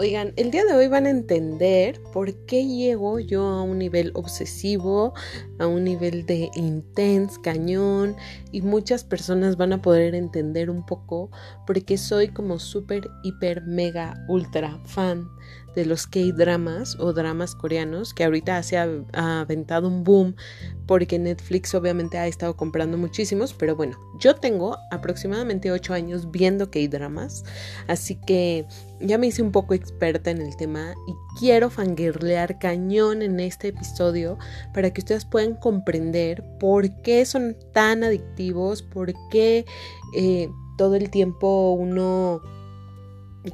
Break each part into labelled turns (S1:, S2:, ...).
S1: Oigan, el día de hoy van a entender por qué llego yo a un nivel obsesivo, a un nivel de intense, cañón, y muchas personas van a poder entender un poco por qué soy como súper, hiper, mega, ultra fan de los K-dramas o dramas coreanos, que ahorita se ha, aventado un boom porque Netflix obviamente ha estado comprando muchísimos, pero bueno, yo tengo aproximadamente 8 años viendo K-dramas, así que ya me hice un poco experta en el tema y quiero fangirlear cañón en este episodio para que ustedes puedan comprender por qué son tan adictivos, por qué eh, todo el tiempo uno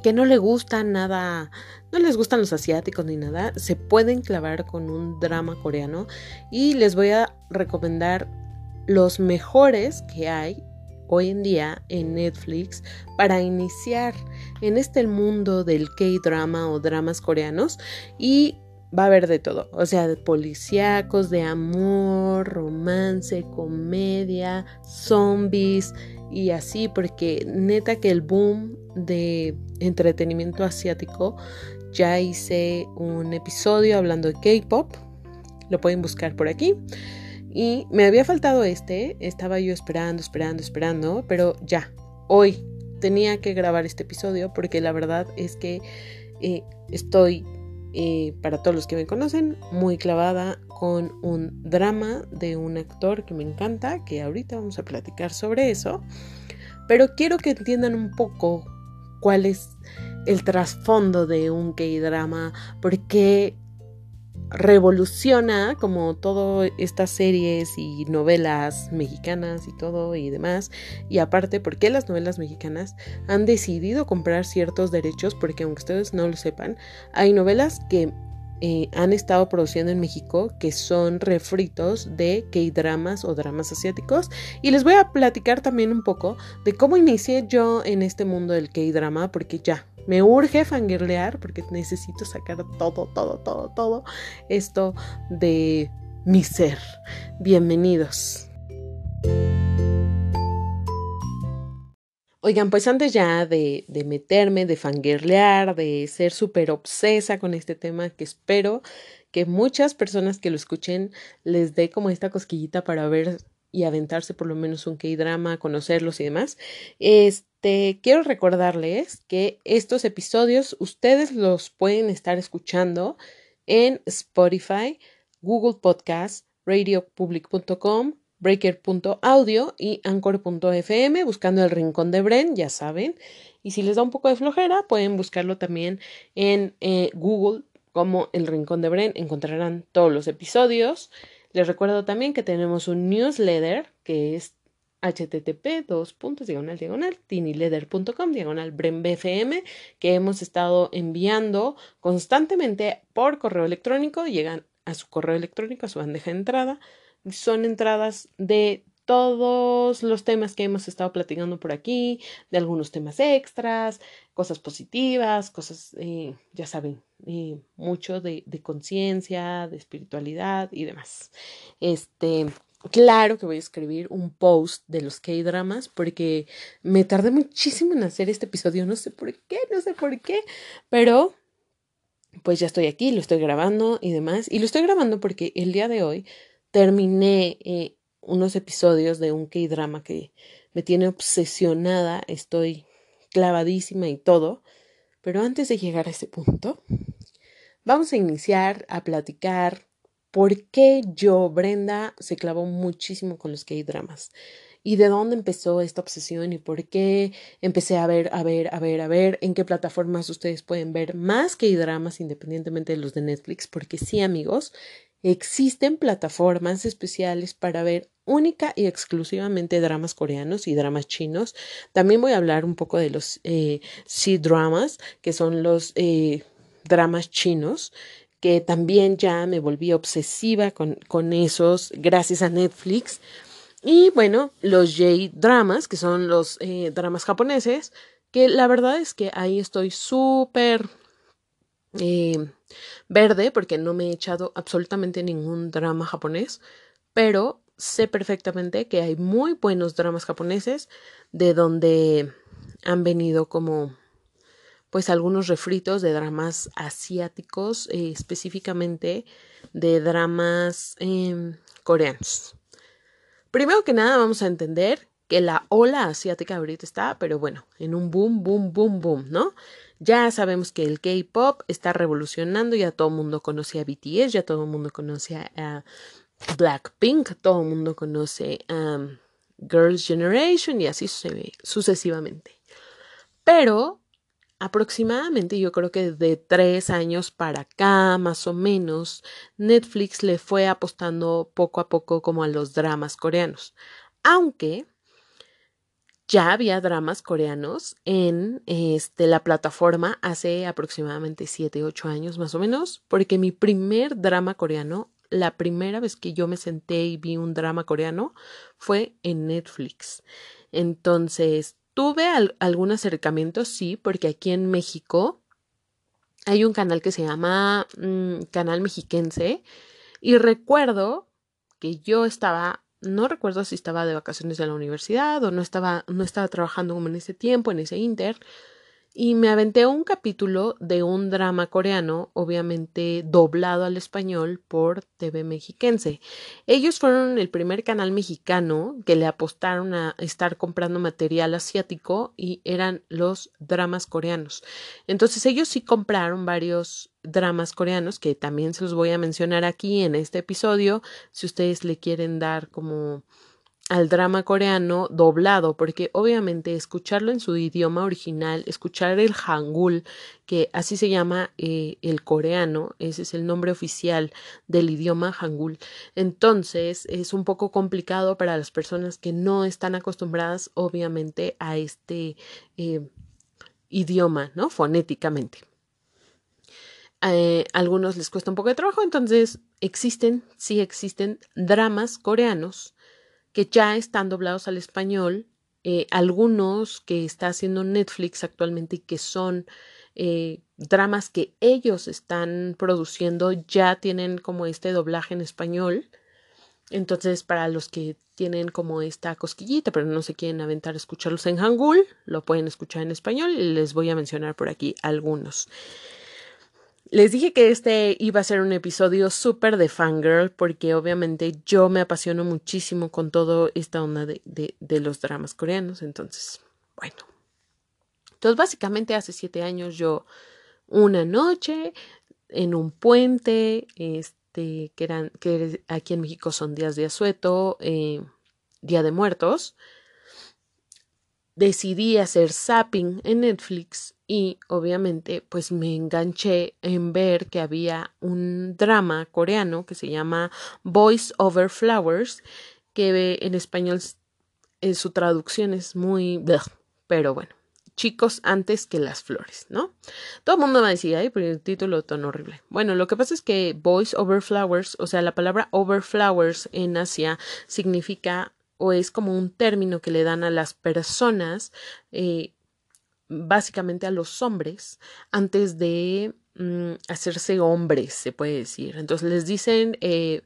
S1: que no le gusta nada, no les gustan los asiáticos ni nada, se pueden clavar con un drama coreano. Y les voy a recomendar los mejores que hay hoy en día en Netflix para iniciar en este mundo del K-drama o dramas coreanos. Y va a haber de todo, o sea, de policíacos, de amor, romance, comedia, zombies, y así, porque neta que el boom de entretenimiento asiático, ya hice un episodio hablando de K-Pop, lo pueden buscar por aquí. Y me había faltado este, estaba yo esperando, esperando, esperando, pero ya, hoy tenía que grabar este episodio porque la verdad es que eh, estoy, eh, para todos los que me conocen, muy clavada con un drama de un actor que me encanta, que ahorita vamos a platicar sobre eso, pero quiero que entiendan un poco cuál es el trasfondo de un K-drama, porque revoluciona como todas estas series y novelas mexicanas y todo y demás. Y aparte, porque las novelas mexicanas han decidido comprar ciertos derechos? Porque aunque ustedes no lo sepan, hay novelas que eh, han estado produciendo en México, que son refritos de K-dramas o dramas asiáticos. Y les voy a platicar también un poco de cómo inicié yo en este mundo del K-drama, porque ya me urge fangirlear, porque necesito sacar todo, todo, todo, todo esto de mi ser. Bienvenidos. Oigan, pues antes ya de, meterme, de fangirlear, de ser súper obsesa con este tema, que espero que muchas personas que lo escuchen les dé como esta cosquillita para ver y aventarse por lo menos un K-drama, conocerlos y demás. Este, quiero recordarles que estos episodios ustedes los pueden estar escuchando en Spotify, Google Podcast, radiopublic.com, breaker.audio y anchor.fm buscando el rincón de Bren, ya saben. Y si les da un poco de flojera, pueden buscarlo también en eh, Google como el rincón de Bren. Encontrarán todos los episodios. Les recuerdo también que tenemos un newsletter que es http dos puntos diagonal diagonal tinileather.com diagonal brenbfm que hemos estado enviando constantemente por correo electrónico. Llegan a su correo electrónico a su bandeja de entrada. Son entradas de todos los temas que hemos estado platicando por aquí, de algunos temas extras, cosas positivas, cosas, eh, ya saben, eh, mucho de, de conciencia, de espiritualidad y demás. Este, claro que voy a escribir un post de los K-dramas porque me tardé muchísimo en hacer este episodio, no sé por qué, no sé por qué, pero pues ya estoy aquí, lo estoy grabando y demás, y lo estoy grabando porque el día de hoy terminé eh, unos episodios de un K-drama que me tiene obsesionada, estoy clavadísima y todo. Pero antes de llegar a ese punto, vamos a iniciar a platicar por qué yo, Brenda, se clavó muchísimo con los K-dramas y de dónde empezó esta obsesión y por qué empecé a ver, a ver, a ver, a ver en qué plataformas ustedes pueden ver más K-dramas independientemente de los de Netflix, porque sí, amigos, Existen plataformas especiales para ver única y exclusivamente dramas coreanos y dramas chinos. También voy a hablar un poco de los eh, C-dramas, que son los eh, dramas chinos, que también ya me volví obsesiva con, con esos gracias a Netflix. Y bueno, los J-dramas, que son los eh, dramas japoneses, que la verdad es que ahí estoy súper verde porque no me he echado absolutamente ningún drama japonés, pero sé perfectamente que hay muy buenos dramas japoneses de donde han venido como pues algunos refritos de dramas asiáticos, eh, específicamente de dramas em, coreanos. Primero que nada vamos a entender que la ola asiática ahorita está, pero bueno, en un boom, boom, boom, boom, ¿no? Ya sabemos que el K-pop está revolucionando, ya todo el mundo conoce a BTS, ya todo el mundo conoce a, Blackpink, todo el mundo conoce a Girls' Generation y así sucesivamente. Pero aproximadamente yo creo que de tres años para acá, más o menos, Netflix le fue apostando poco a poco como a los dramas coreanos. Aunque ya había dramas coreanos en este, la plataforma hace aproximadamente 7, 8 años más o menos, porque mi primer drama coreano, la primera vez que yo me senté y vi un drama coreano fue en Netflix. Entonces, tuve algún acercamiento, sí, porque aquí en México hay un canal que se llama mm, Canal Mexiquense y recuerdo que yo estaba no recuerdo si estaba de vacaciones en la universidad o no estaba, no estaba trabajando como en ese tiempo, en ese inter, y me aventé un capítulo de un drama coreano, obviamente doblado al español por TV Mexiquense. Ellos fueron el primer canal mexicano que le apostaron a estar comprando material asiático y eran los dramas coreanos. Entonces ellos sí compraron varios dramas coreanos que también se los voy a mencionar aquí en este episodio si ustedes le quieren dar como al drama coreano doblado, porque obviamente escucharlo en su idioma original, escuchar el hangul, que así se llama eh, el coreano, ese es el nombre oficial del idioma hangul, entonces es un poco complicado para las personas que no están acostumbradas obviamente a este eh, idioma, ¿no? Fonéticamente. Eh, algunos les cuesta un poco de trabajo, entonces existen, sí existen dramas coreanos que ya están doblados al español, eh, algunos que está haciendo Netflix actualmente y que son eh, dramas que ellos están produciendo ya tienen como este doblaje en español. Entonces, para los que tienen como esta cosquillita, pero no se quieren aventar a escucharlos en Hangul, lo pueden escuchar en español y les voy a mencionar por aquí algunos. Les dije que este iba a ser un episodio súper de fangirl porque obviamente yo me apasiono muchísimo con toda esta onda de, de, los dramas coreanos. Entonces, bueno. Entonces, básicamente hace siete años yo una noche en un puente, este, que eran, que aquí en México son días de asueto, eh, Día de Muertos, decidí hacer zapping en Netflix y obviamente pues me enganché en ver que había un drama coreano que se llama Voice Over Flowers que en español eh, su traducción es muy pero bueno chicos antes que las flores, ¿no? Todo el mundo me decía, ay, pero el título tan horrible. Bueno, lo que pasa es que Voice Over Flowers, o sea, la palabra Over Flowers en Asia significa o es como un término que le dan a las personas, eh, básicamente a los hombres, antes de mm, hacerse hombres, se puede decir. Entonces les dicen eh,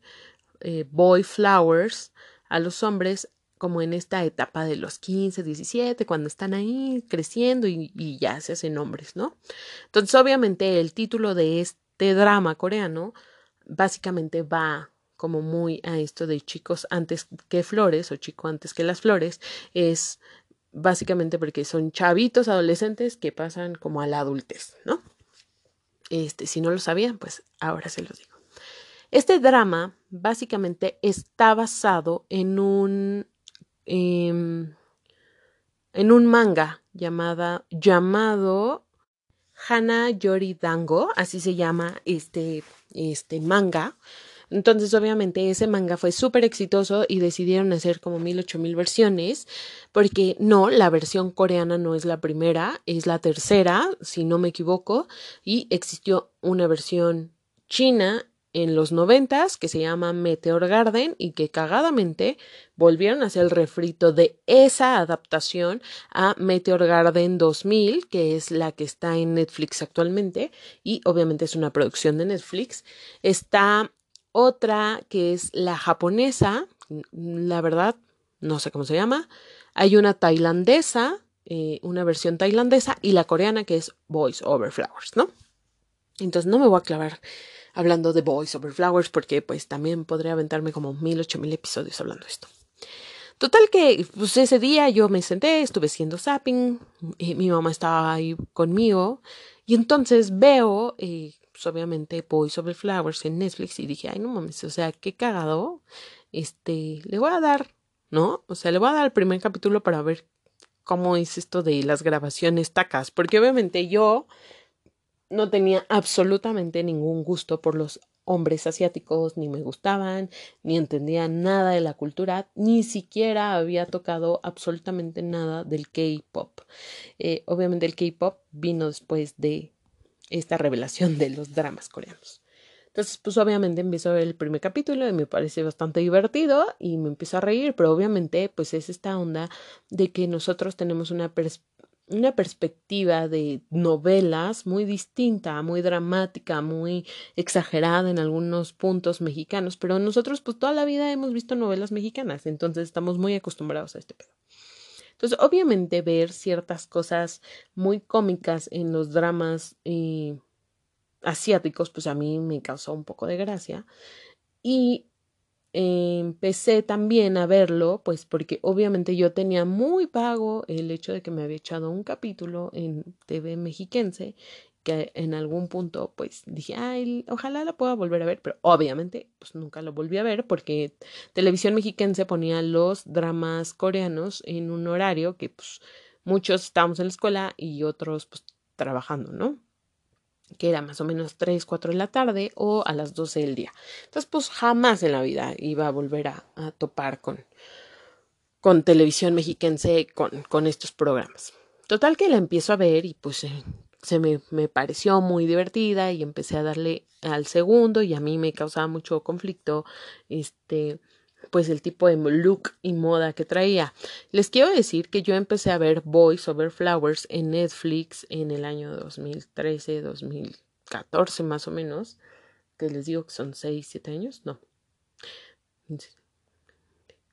S1: eh, boy flowers a los hombres como en esta etapa de los 15, 17, cuando están ahí creciendo y, y ya se hacen hombres, ¿no? Entonces, obviamente, el título de este drama coreano básicamente va como muy a esto de chicos antes que flores o chico antes que las flores, es básicamente porque son chavitos adolescentes que pasan como a la adultez, ¿no? Este, si no lo sabían, pues ahora se los digo. Este drama básicamente está basado en un em, en un manga llamada llamado Hana Yori Dango, así se llama este este manga entonces, obviamente, ese manga fue súper exitoso y decidieron hacer como mil, ocho mil versiones, porque no, la versión coreana no es la primera, es la tercera, si no me equivoco, y existió una versión china en los noventas que se llama Meteor Garden y que cagadamente volvieron a hacer el refrito de esa adaptación a Meteor Garden 2000 que es la que está en Netflix actualmente y obviamente es una producción de Netflix. Está otra que es la japonesa, la verdad, no sé cómo se llama. Hay una tailandesa, eh, una versión tailandesa y la coreana que es Boys Over Flowers, ¿no? Entonces no me voy a clavar hablando de Boys Over Flowers porque pues también podría aventarme como mil, ocho mil episodios hablando de esto. Total que pues ese día yo me senté, estuve haciendo zapping, y mi mamá estaba ahí conmigo y entonces veo, eh, pues obviamente Boys Over Flowers en Netflix y dije, ay no mames, o sea, qué cagado, este, le voy a dar, ¿no? O sea, le voy a dar el primer capítulo para ver cómo es esto de las grabaciones tacas, porque obviamente yo no tenía absolutamente ningún gusto por los hombres asiáticos, ni me gustaban, ni entendía nada de la cultura, ni siquiera había tocado absolutamente nada del K-pop. Eh, obviamente el K-pop vino después de esta revelación de los dramas coreanos. Entonces, pues obviamente empiezo a ver el primer capítulo y me parece bastante divertido y me empiezo a reír, pero obviamente pues es esta onda de que nosotros tenemos una perspectiva una perspectiva de novelas muy distinta, muy dramática, muy exagerada en algunos puntos mexicanos, pero nosotros pues toda la vida hemos visto novelas mexicanas, entonces estamos muy acostumbrados a este pedo. Entonces, obviamente ver ciertas cosas muy cómicas en los dramas eh, asiáticos, pues a mí me causó un poco de gracia. Y empecé también a verlo, pues porque obviamente yo tenía muy vago el hecho de que me había echado un capítulo en TV mexiquense que en algún punto pues dije, ay, ojalá la pueda volver a ver, pero obviamente pues nunca lo volví a ver porque televisión mexiquense ponía los dramas coreanos en un horario que pues muchos estábamos en la escuela y otros pues trabajando, ¿no? que era más o menos 3, 4 de la tarde o a las 12 del día. Entonces, pues jamás en la vida iba a volver a, topar con, con televisión mexiquense con, con estos programas. Total que la empiezo a ver y pues se me, me pareció muy divertida y empecé a darle al segundo y a mí me causaba mucho conflicto este pues el tipo de look y moda que traía. Les quiero decir que yo empecé a ver Boys Over Flowers en Netflix en el año 2013, 2014 más o menos, que les digo que son 6, 7 años, no.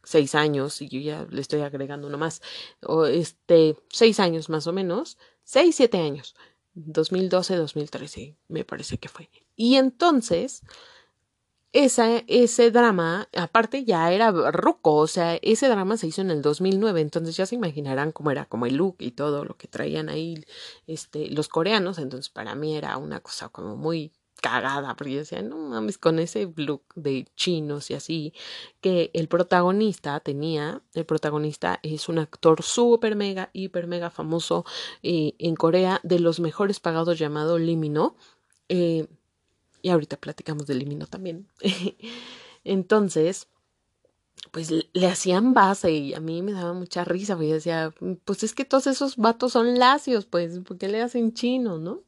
S1: 6 años y yo ya le estoy agregando uno más. O este, 6 años más o menos, 6, 7 años. 2012, 2013 me parece que fue. Y entonces esa, ese drama, aparte ya era ruco, o sea, ese drama se hizo en el 2009, entonces ya se imaginarán cómo era, como el look y todo lo que traían ahí este, los coreanos, entonces para mí era una cosa como muy cagada, porque yo decía, no mames, con ese look de chinos y así, que el protagonista tenía, el protagonista es un actor súper mega, hiper mega famoso eh, en Corea, de los mejores pagados llamado Limino, eh, y ahorita platicamos del limino también. Entonces, pues le hacían base y a mí me daba mucha risa, porque decía, pues es que todos esos vatos son lacios, pues, ¿por qué le hacen chino, no?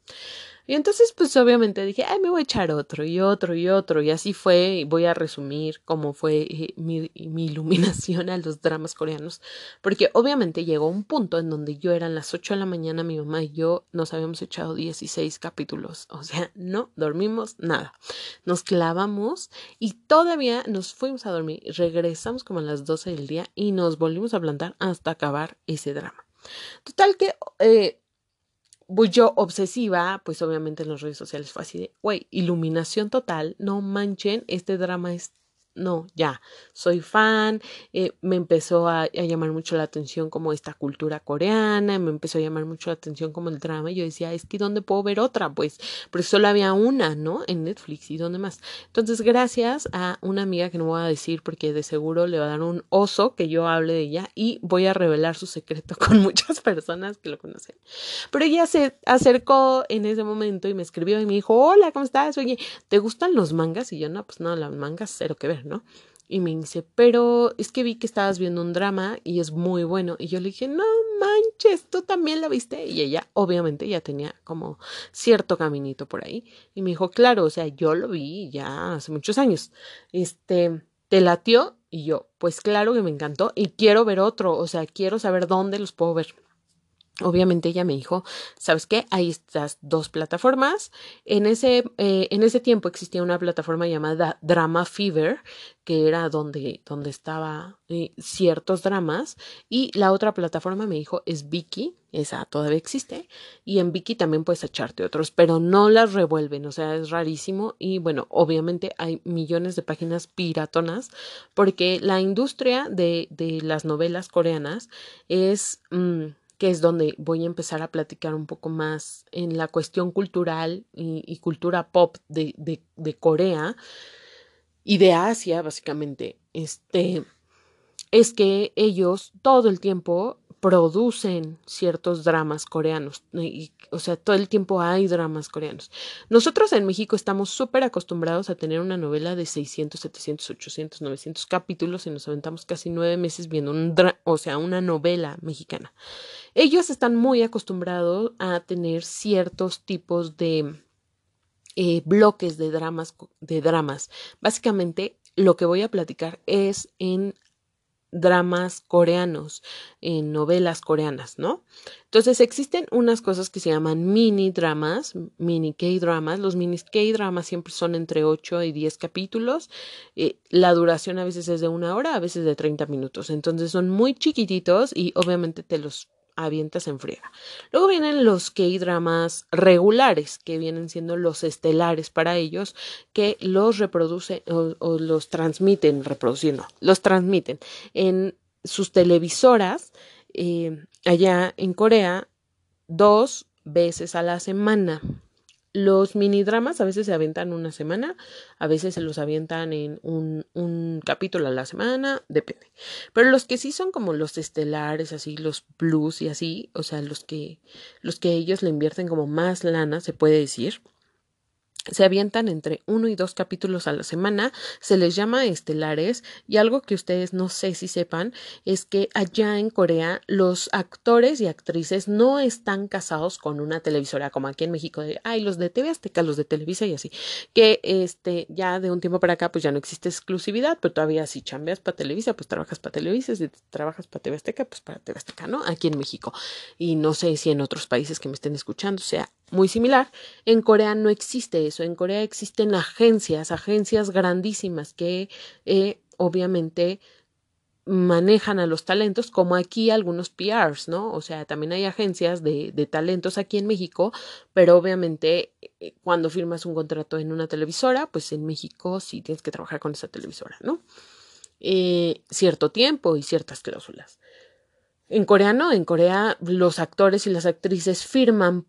S1: Y entonces, pues obviamente dije, ay, me voy a echar otro y otro y otro. Y así fue, y voy a resumir cómo fue eh, mi, mi, iluminación a los dramas coreanos. Porque obviamente llegó un punto en donde yo eran las 8 de la mañana, mi mamá y yo nos habíamos echado 16 capítulos. O sea, no dormimos nada. Nos clavamos y todavía nos fuimos a dormir. Regresamos como a las 12 del día y nos volvimos a plantar hasta acabar ese drama. Total que eh, pues yo obsesiva, pues obviamente en las redes sociales fue así de, güey, iluminación total, no manchen, este drama es no, ya, soy fan, eh, me empezó a, llamar mucho la atención como esta cultura coreana, me empezó a llamar mucho la atención como el drama, y yo decía, es que ¿dónde puedo ver otra? Pues, porque solo había una, ¿no? En Netflix, ¿y dónde más? Entonces, gracias a una amiga que no voy a decir porque de seguro le va a dar un oso que yo hable de ella y voy a revelar su secreto con muchas personas que lo conocen. Pero ella se acercó en ese momento y me escribió y me dijo, hola, ¿cómo estás? Oye, ¿te gustan los mangas? Y yo, no, pues no, las mangas cero que ver, Y me dice, pero es que vi que estabas viendo un drama y es muy bueno. Y yo le dije, no manches, tú también lo viste. Y ella, obviamente, ya tenía como cierto caminito por ahí. Y me dijo, claro, o sea, yo lo vi ya hace muchos años. Este, ¿te latió? Y yo, pues claro que me encantó y quiero ver otro. O sea, quiero saber dónde los puedo ver. Obviamente ella me dijo, ¿sabes qué? Hay estas dos plataformas. En ese, eh, en ese tiempo existía una plataforma llamada Drama Fever, que era donde, donde estaba eh, ciertos dramas. Y la otra plataforma me dijo es Viki, esa todavía existe. Y en Viki también puedes echarte otros, pero no las revuelven, o sea, es rarísimo. Y bueno, obviamente hay millones de páginas piratonas, porque la industria de, de las novelas coreanas es... Mm, que es donde voy a empezar a platicar un poco más en la cuestión cultural y, cultura pop de, de, de, Corea y de Asia, básicamente. Este es que ellos todo el tiempo producen ciertos dramas coreanos. Y, o sea, todo el tiempo hay dramas coreanos. Nosotros en México estamos súper acostumbrados a tener una novela de 600, 700, 800, 900 capítulos y nos aventamos casi nueve meses viendo un o sea, una novela mexicana. Ellos están muy acostumbrados a tener ciertos tipos de eh, bloques de dramas, de dramas. Básicamente, lo que voy a platicar es en dramas coreanos, en novelas coreanas, ¿no? Entonces existen unas cosas que se llaman mini dramas, mini K-dramas. Los mini K-dramas siempre son entre 8 y 10 capítulos. Eh, la duración a veces es de una hora, a veces de 30 minutos. Entonces son muy chiquititos y obviamente te los avientas en friega. Luego vienen los K-dramas regulares, que vienen siendo los estelares para ellos, que los reproducen o, los transmiten, reproduciendo, los transmiten en sus televisoras eh, allá en Corea dos veces a la semana. Los mini dramas a veces se avientan una semana, a veces se los avientan en un, un, capítulo a la semana, depende. Pero los que sí son como los estelares, así, los blues y así, o sea, los que, los que ellos le invierten como más lana, se puede decir, se avientan entre uno y dos capítulos a la semana, se les llama estelares y algo que ustedes no sé si sepan es que allá en Corea los actores y actrices no están casados con una televisora como aquí en México de ay los de TV Azteca, los de Televisa y así, que este ya de un tiempo para acá pues ya no existe exclusividad, pero todavía si chambeas para Televisa pues trabajas para Televisa, si trabajas para TV Azteca pues para TV Azteca, ¿no? Aquí en México y no sé si en otros países que me estén escuchando sea muy similar, en Corea no existe eso. En Corea existen agencias, agencias grandísimas que eh, obviamente manejan a los talentos, como aquí algunos PRs, ¿no? O sea, también hay agencias de, de talentos aquí en México, pero obviamente eh, cuando firmas un contrato en una televisora, pues en México sí tienes que trabajar con esa televisora, ¿no? Eh, cierto tiempo y ciertas cláusulas. En Corea no, en Corea los actores y las actrices firman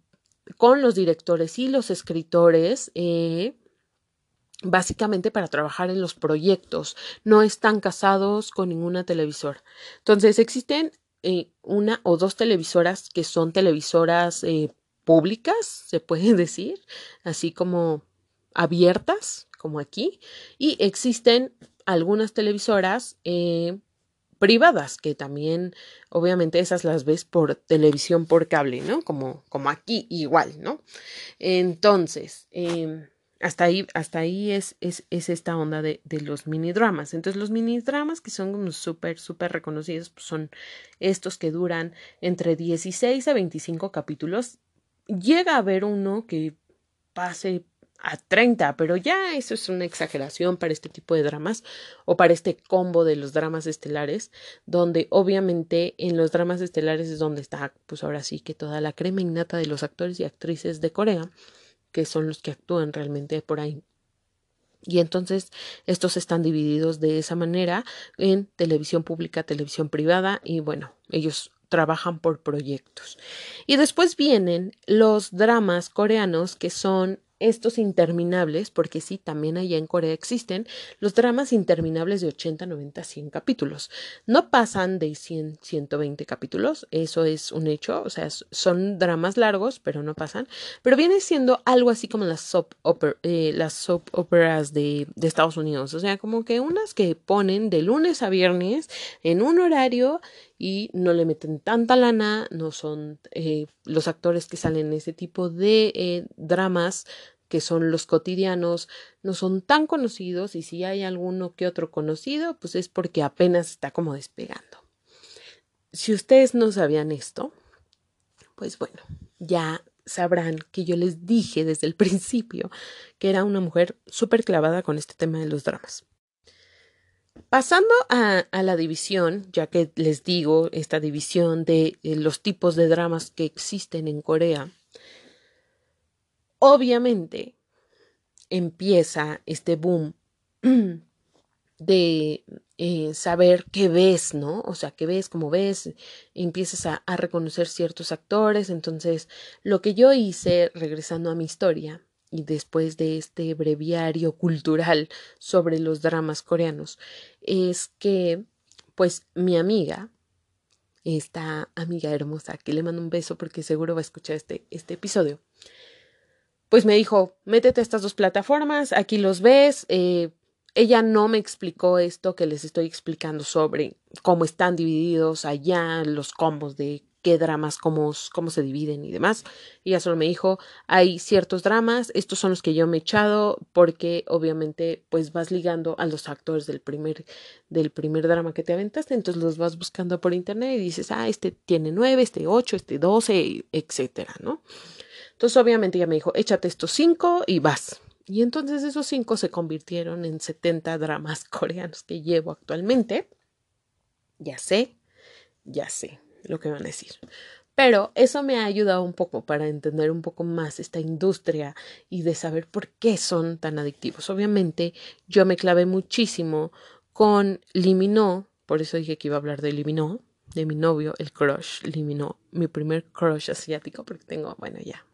S1: con los directores y los escritores eh, básicamente para trabajar en los proyectos. No están casados con ninguna televisora. Entonces existen eh, una o dos televisoras que son televisoras eh, públicas, se puede decir, así como abiertas, como aquí, y existen algunas televisoras privadas, que también obviamente esas las ves por televisión por cable, ¿no? Como, como aquí igual, ¿no? Entonces, em, hasta ahí, hasta ahí es, es, es esta onda de, de, los mini dramas. Entonces, los mini dramas que son súper, súper reconocidos pues son estos que duran entre 16 a 25 capítulos. Llega a haber uno que pase a 30, pero ya eso es una exageración para este tipo de dramas o para este combo de los dramas estelares, donde obviamente en los dramas estelares es donde está, pues ahora sí que toda la crema innata de los actores y actrices de Corea, que son los que actúan realmente por ahí. Y entonces estos están divididos de esa manera en televisión pública, televisión privada y bueno, ellos trabajan por proyectos. Y después vienen los dramas coreanos que son estos interminables, porque sí, también allá en Corea existen los dramas interminables de 80, 90, 100 capítulos. No pasan de 100, 120 capítulos, eso es un hecho, o sea, son dramas largos, pero no pasan. Pero viene siendo algo así como las soap, eh, las operas de, de Estados Unidos, o sea, como que unas que ponen de lunes a viernes en un horario y no le meten tanta lana, no son eh, los actores que salen en ese tipo de eh, dramas que son los cotidianos, no son tan conocidos y si hay alguno que otro conocido, pues es porque apenas está como despegando. Si ustedes no sabían esto, pues bueno, ya sabrán que yo les dije desde el principio que era una mujer súper clavada con este tema de los dramas. Pasando a, la división, ya que les digo esta división de los tipos de dramas que existen en Corea, obviamente empieza este boom de eh, saber qué ves, ¿no? O sea, qué ves, cómo ves, empiezas a reconocer ciertos actores. Entonces, lo que yo hice, regresando a mi historia, y después de este breviario cultural sobre los dramas coreanos, es que, pues, mi amiga, esta amiga hermosa, que le mando un beso porque seguro va a escuchar este, este episodio, pues me dijo, métete a estas dos plataformas, aquí los ves. Eh, ella no me explicó esto que les estoy explicando sobre cómo están divididos allá los combos de qué dramas, cómo, cómo se dividen y demás. Ella solo me dijo, hay ciertos dramas, estos son los que yo me he echado, porque obviamente pues vas ligando a los actores del primer, del primer drama que te aventaste, entonces los vas buscando por internet y dices, ah, este tiene nueve, este ocho, este doce, etcétera, ¿no? Entonces, obviamente, ella me dijo, échate estos cinco y vas. Y entonces esos cinco se convirtieron en 70 dramas coreanos que llevo actualmente. Ya sé, ya sé lo que van a decir. Pero eso me ha ayudado un poco para entender un poco más esta industria y de saber por qué son tan adictivos. Obviamente, yo me clavé muchísimo con Limino, por eso dije que iba a hablar de Limino, de mi novio, el crush Limino, mi primer crush asiático, porque tengo, bueno, ya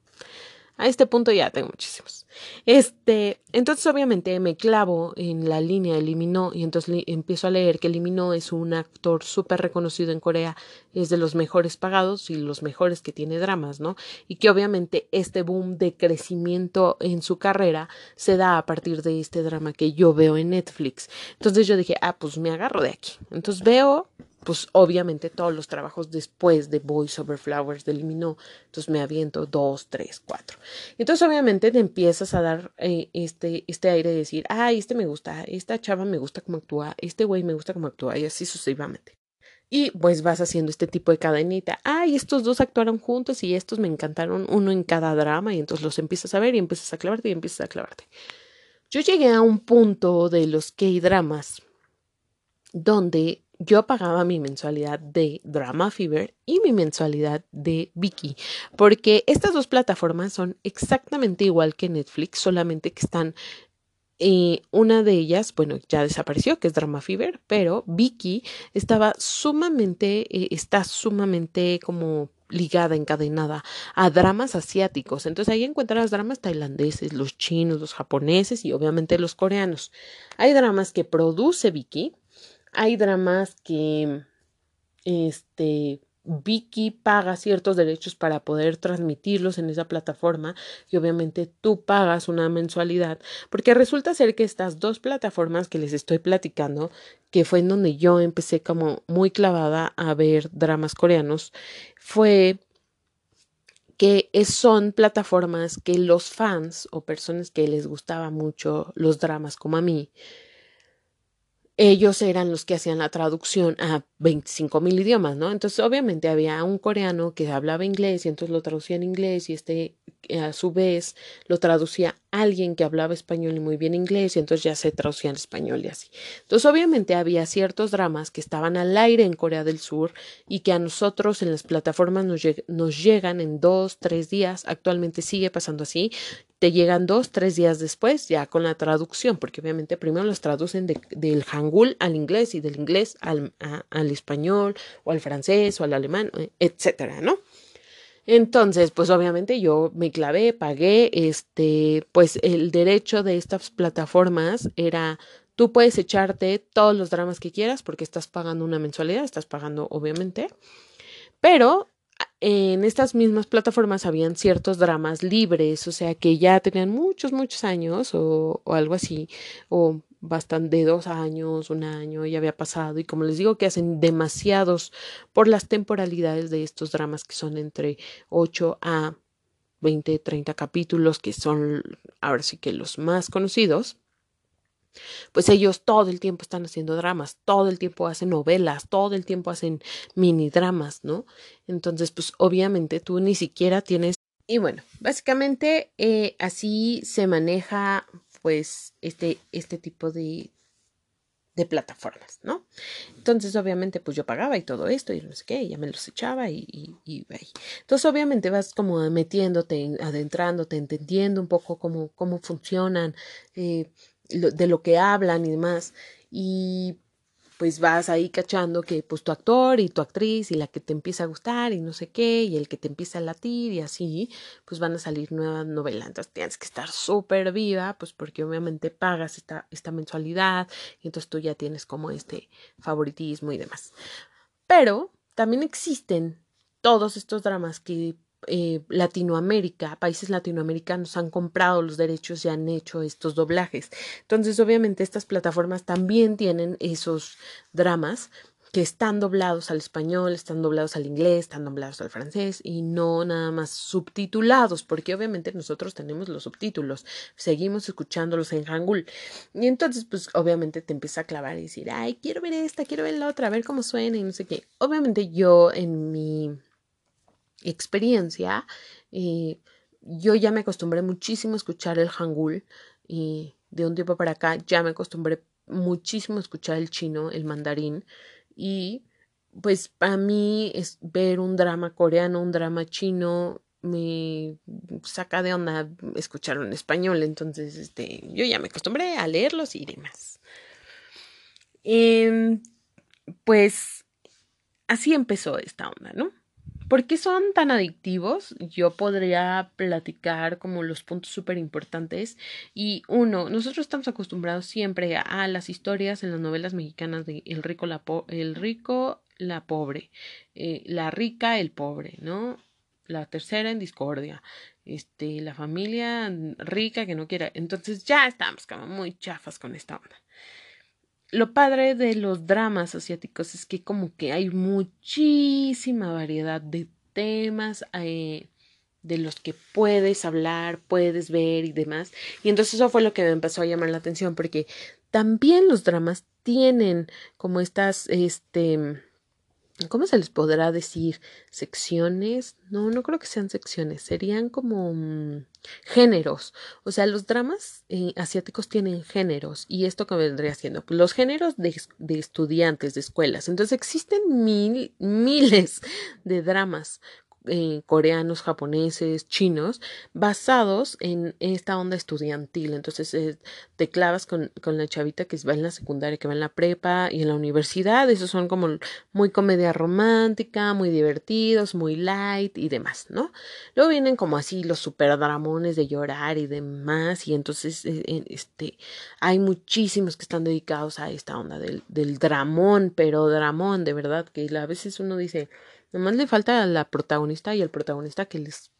S1: a este punto ya tengo muchísimos. Este, entonces obviamente me clavo en la línea eliminó y entonces empiezo a leer que eliminó es un actor súper reconocido en Corea, es de los mejores pagados y los mejores que tiene dramas, ¿no? Y que obviamente este boom de crecimiento en su carrera se da a partir de este drama que yo veo en Netflix. Entonces yo dije, ah, pues me agarro de aquí. Entonces veo pues obviamente todos los trabajos después de Voice Over Flowers de eliminó, entonces me aviento dos, tres, cuatro. Entonces obviamente te empiezas a dar eh, este, este aire de decir, ah, este me gusta, esta chava me gusta cómo actúa, este güey me gusta cómo actúa, y así sucesivamente. Y pues vas haciendo este tipo de cadenita. Ay, estos dos actuaron juntos y estos me encantaron, uno en cada drama, y entonces los empiezas a ver y empiezas a clavarte y empiezas a clavarte. Yo llegué a un punto de los K-dramas donde yo pagaba mi mensualidad de Drama Fever y mi mensualidad de Viki, porque estas dos plataformas son exactamente igual que Netflix, solamente que están eh, una de ellas, bueno, ya desapareció, que es Drama Fever, pero Viki estaba sumamente, eh, está sumamente como ligada, encadenada a dramas asiáticos. Entonces ahí encuentras dramas tailandeses, los chinos, los japoneses y obviamente los coreanos. Hay dramas que produce Viki, hay dramas que este Vicky paga ciertos derechos para poder transmitirlos en esa plataforma y obviamente tú pagas una mensualidad porque resulta ser que estas dos plataformas que les estoy platicando que fue en donde yo empecé como muy clavada a ver dramas coreanos fue que son plataformas que los fans o personas que les gustaba mucho los dramas como a mí ellos eran los que hacían la traducción a 25 mil idiomas, ¿no? Entonces, obviamente había un coreano que hablaba inglés y entonces lo traducía en inglés y este a su vez lo traducía alguien que hablaba español y muy bien inglés y entonces ya se traducía en español y así. Entonces, obviamente había ciertos dramas que estaban al aire en Corea del Sur y que a nosotros en las plataformas nos, nos llegan en dos, tres días. Actualmente sigue pasando así te llegan dos, tres días después ya con la traducción, porque obviamente primero los traducen del hangul al inglés y del inglés al, al español o al francés o al alemán, eh, etcétera, ¿no? Entonces, pues obviamente yo me clavé, pagué, este, pues el derecho de estas plataformas era, tú puedes echarte todos los dramas que quieras porque estás pagando una mensualidad, estás pagando obviamente, pero en estas mismas plataformas habían ciertos dramas libres, o sea, que ya tenían muchos, muchos años o, o algo así, o bastante dos años, un año, ya había pasado, y como les digo que hacen demasiados por las temporalidades de estos dramas que son entre 8 a 20, 30 capítulos, que son ahora sí que los más conocidos. Pues ellos todo el tiempo están haciendo dramas, todo el tiempo hacen novelas, todo el tiempo hacen mini dramas, ¿no? Entonces, pues obviamente tú ni siquiera tienes... Y bueno, básicamente eh, así se maneja pues este, este tipo de, de plataformas, ¿no? Entonces, obviamente, pues yo pagaba y todo esto y no sé qué, y ya me los echaba y, y. Entonces, obviamente vas como metiéndote, adentrándote, entendiendo un poco cómo, cómo funcionan, eh, de lo que hablan y demás. Y pues vas ahí cachando que pues tu actor y tu actriz y la que te empieza a gustar y no sé qué y el que te empieza a latir y así, pues van a salir nuevas novelas. Entonces tienes que estar súper viva, pues porque obviamente pagas esta, esta mensualidad y entonces tú ya tienes como este favoritismo y demás. Pero también existen todos estos dramas que eh, Latinoamérica, países latinoamericanos han comprado los derechos y han hecho estos doblajes. Entonces, obviamente, estas plataformas también tienen esos dramas que están doblados al español, están doblados al inglés, están doblados al francés y no nada más subtitulados, porque obviamente nosotros tenemos los subtítulos, seguimos escuchándolos en Hangul. Y entonces, pues obviamente te empieza a clavar y decir, ay, quiero ver esta, quiero ver la otra, a ver cómo suena y no sé qué. Obviamente yo en mi experiencia, eh, yo ya me acostumbré muchísimo a escuchar el hangul y de un tiempo para acá ya me acostumbré muchísimo a escuchar el chino, el mandarín y pues para mí es ver un drama coreano, un drama chino me saca de onda escucharlo en español, entonces este yo ya me acostumbré a leerlos y demás. Em, pues así empezó esta onda, ¿no? ¿Por qué son tan adictivos? Yo podría platicar como los puntos súper importantes. Y uno, nosotros estamos acostumbrados siempre a, las historias en las novelas mexicanas de el rico, la, el rico, la pobre, eh, la rica, el pobre, ¿no? La tercera en discordia, este, la familia rica que no quiera. Entonces ya estamos como muy chafas con esta onda lo padre de los dramas asiáticos es que como que hay muchísima variedad de temas eh, de los que puedes hablar, puedes ver y demás. Y entonces eso fue lo que me empezó a llamar la atención porque también los dramas tienen como estas, este, ¿cómo se les podrá decir? Secciones. No, no creo que sean secciones, serían como mm, géneros. O sea, los dramas eh, asiáticos tienen géneros. ¿Y esto que vendría siendo? Pues los géneros de, de, estudiantes, de escuelas. Entonces existen mil, miles de dramas eh, coreanos, japoneses, chinos, basados en esta onda estudiantil. Entonces eh, te clavas con, con, la chavita que va en la secundaria, que va en la prepa y en la universidad. Esos son como muy comedia romántica, muy divertidos, muy light y demás, ¿no? Luego vienen como así los super dramones de llorar y demás. Y entonces eh, este, hay muchísimos que están dedicados a esta onda del, del dramón, pero dramón, de verdad, que a veces uno dice Nomás le falta a la protagonista y el protagonista que les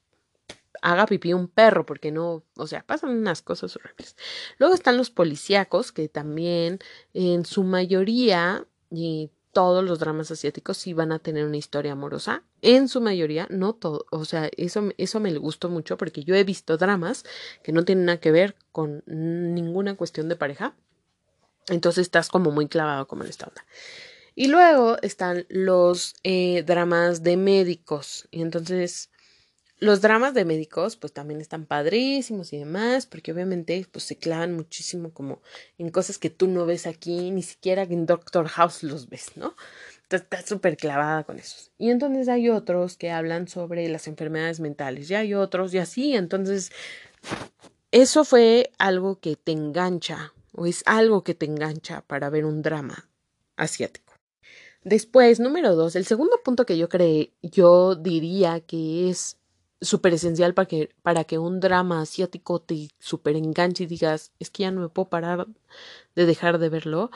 S1: haga pipí un perro, porque no, o sea, pasan unas cosas horribles. Luego están los policíacos, que también en su mayoría, y todos los dramas asiáticos sí van a tener una historia amorosa, en su mayoría, no todo, o sea, eso, eso me gustó mucho porque yo he visto dramas que no tienen nada que ver con ninguna cuestión de pareja, entonces estás como muy clavado como en esta onda. Y luego están los eh, dramas de médicos. Y entonces, los dramas de médicos, pues también están padrísimos y demás, porque obviamente, pues se clavan muchísimo como en cosas que tú no ves aquí, ni siquiera en Doctor House los ves, ¿no? Entonces, estás súper clavada con esos. Y entonces hay otros que hablan sobre las enfermedades mentales, y hay otros y así. Entonces, eso fue algo que te engancha, o es algo que te engancha para ver un drama asiático. Después, número dos, el segundo punto que yo creé, yo diría que es súper esencial para que, para que un drama asiático te súper enganche y digas, es que ya no me puedo parar de dejar de verlo,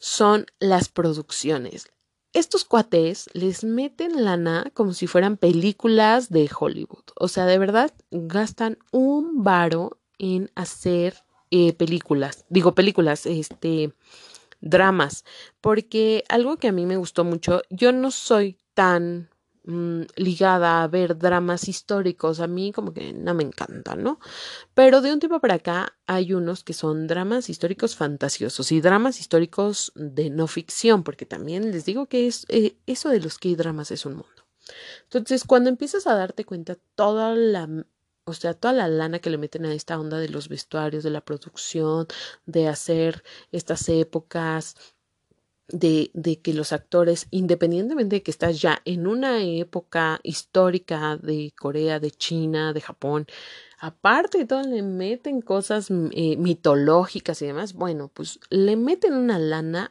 S1: son las producciones. Estos cuates les meten lana como si fueran películas de Hollywood. O sea, de verdad gastan un varo en hacer eh, películas. Digo películas, este, dramas, porque algo que a mí me gustó mucho, yo no soy tan mm, ligada a ver dramas históricos, a mí como que no me encantan, ¿no? Pero de un tiempo para acá hay unos que son dramas históricos fantasiosos y dramas históricos de no ficción, porque también les digo que es, eh, eso de los K-dramas es un mundo. Entonces, cuando empiezas a darte cuenta toda la o sea, toda la lana que le meten a esta onda de los vestuarios, de la producción, de hacer estas épocas, de, de, que los actores, independientemente de que estás ya en una época histórica de Corea, de China, de Japón, aparte de todo le meten cosas eh, mitológicas y demás, bueno, pues le meten una lana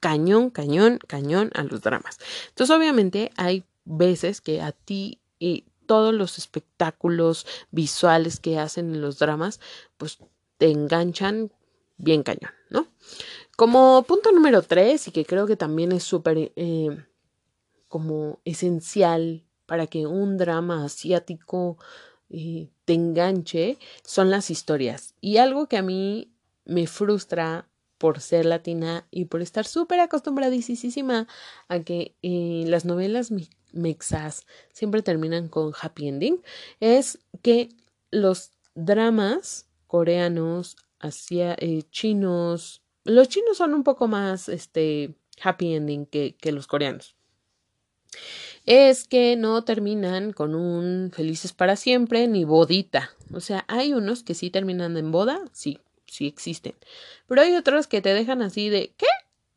S1: cañón, cañón, cañón a los dramas. Entonces, obviamente, hay veces que a ti y todos los espectáculos visuales que hacen en los dramas, pues te enganchan bien cañón, ¿no? Como punto número tres, y que creo que también es súper eh, como esencial para que un drama asiático eh, te enganche, son las historias. Y algo que a mí me frustra por ser latina y por estar súper acostumbradísima a que eh, las novelas mexas siempre terminan con happy ending, es que los dramas coreanos, asia, eh, chinos, los chinos son un poco más este, happy ending que, que los coreanos. Es que no terminan con un felices para siempre ni bodita. O sea, hay unos que sí terminan en boda, sí, sí existen. Pero hay otros que te dejan así de, ¿qué?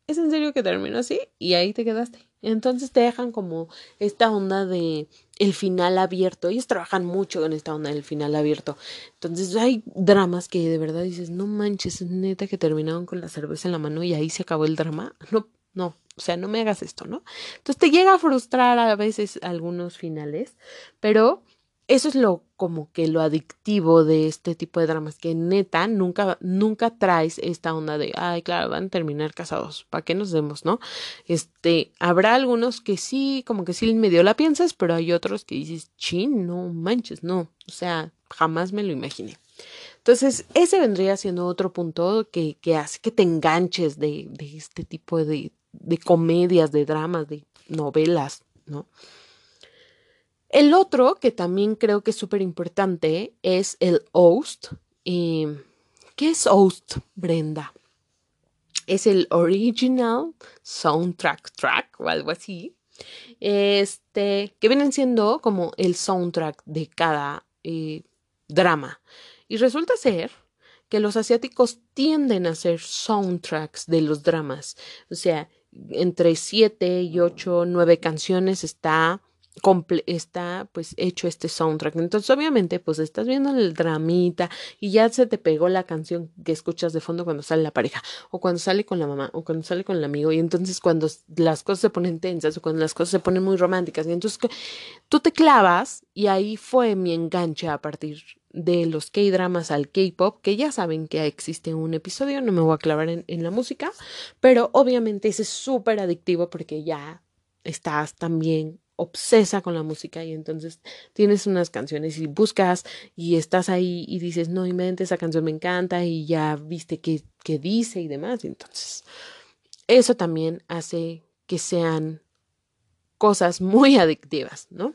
S1: ¿Es en serio que terminó así? Y ahí te quedaste. Entonces te dejan como esta onda de el final abierto. Ellos trabajan mucho con esta onda del final abierto. Entonces hay dramas que de verdad dices, no manches, neta que terminaron con la cerveza en la mano y ahí se acabó el drama. No, no, o sea, no me hagas esto, ¿no? Entonces te llega a frustrar a veces algunos finales, pero eso es lo como que lo adictivo de este tipo de dramas, que neta nunca, nunca traes esta onda de, ay, claro, van a terminar casados, ¿para qué nos demos, no? Este, habrá algunos que sí, como que sí medio la piensas, pero hay otros que dices, chin, no manches, no, o sea, jamás me lo imaginé. Entonces, ese vendría siendo otro punto que, que hace que te enganches de, de este tipo de, de comedias, de dramas, de novelas, ¿no? El otro, que también creo que es súper importante, es el host. ¿Qué es host, Brenda? Es el original soundtrack track o algo así. Este, que vienen siendo como el soundtrack de cada eh, drama. Y resulta ser que los asiáticos tienden a hacer soundtracks de los dramas. O sea, entre siete y ocho, nueve canciones está está pues hecho este soundtrack. Entonces, obviamente, pues estás viendo el dramita y ya se te pegó la canción que escuchas de fondo cuando sale la pareja, o cuando sale con la mamá, o cuando sale con el amigo, y entonces cuando las cosas se ponen tensas, o cuando las cosas se ponen muy románticas, y entonces tú te clavas, y ahí fue mi enganche a partir de los K-dramas al K-pop, que ya saben que existe un episodio, no me voy a clavar en, en la música, pero obviamente ese es súper adictivo porque ya estás también obsesa con la música y entonces tienes unas canciones y buscas y estás ahí y dices, no, mente esa canción me encanta y ya viste qué, qué dice y demás. Entonces, eso también hace que sean cosas muy adictivas, ¿no?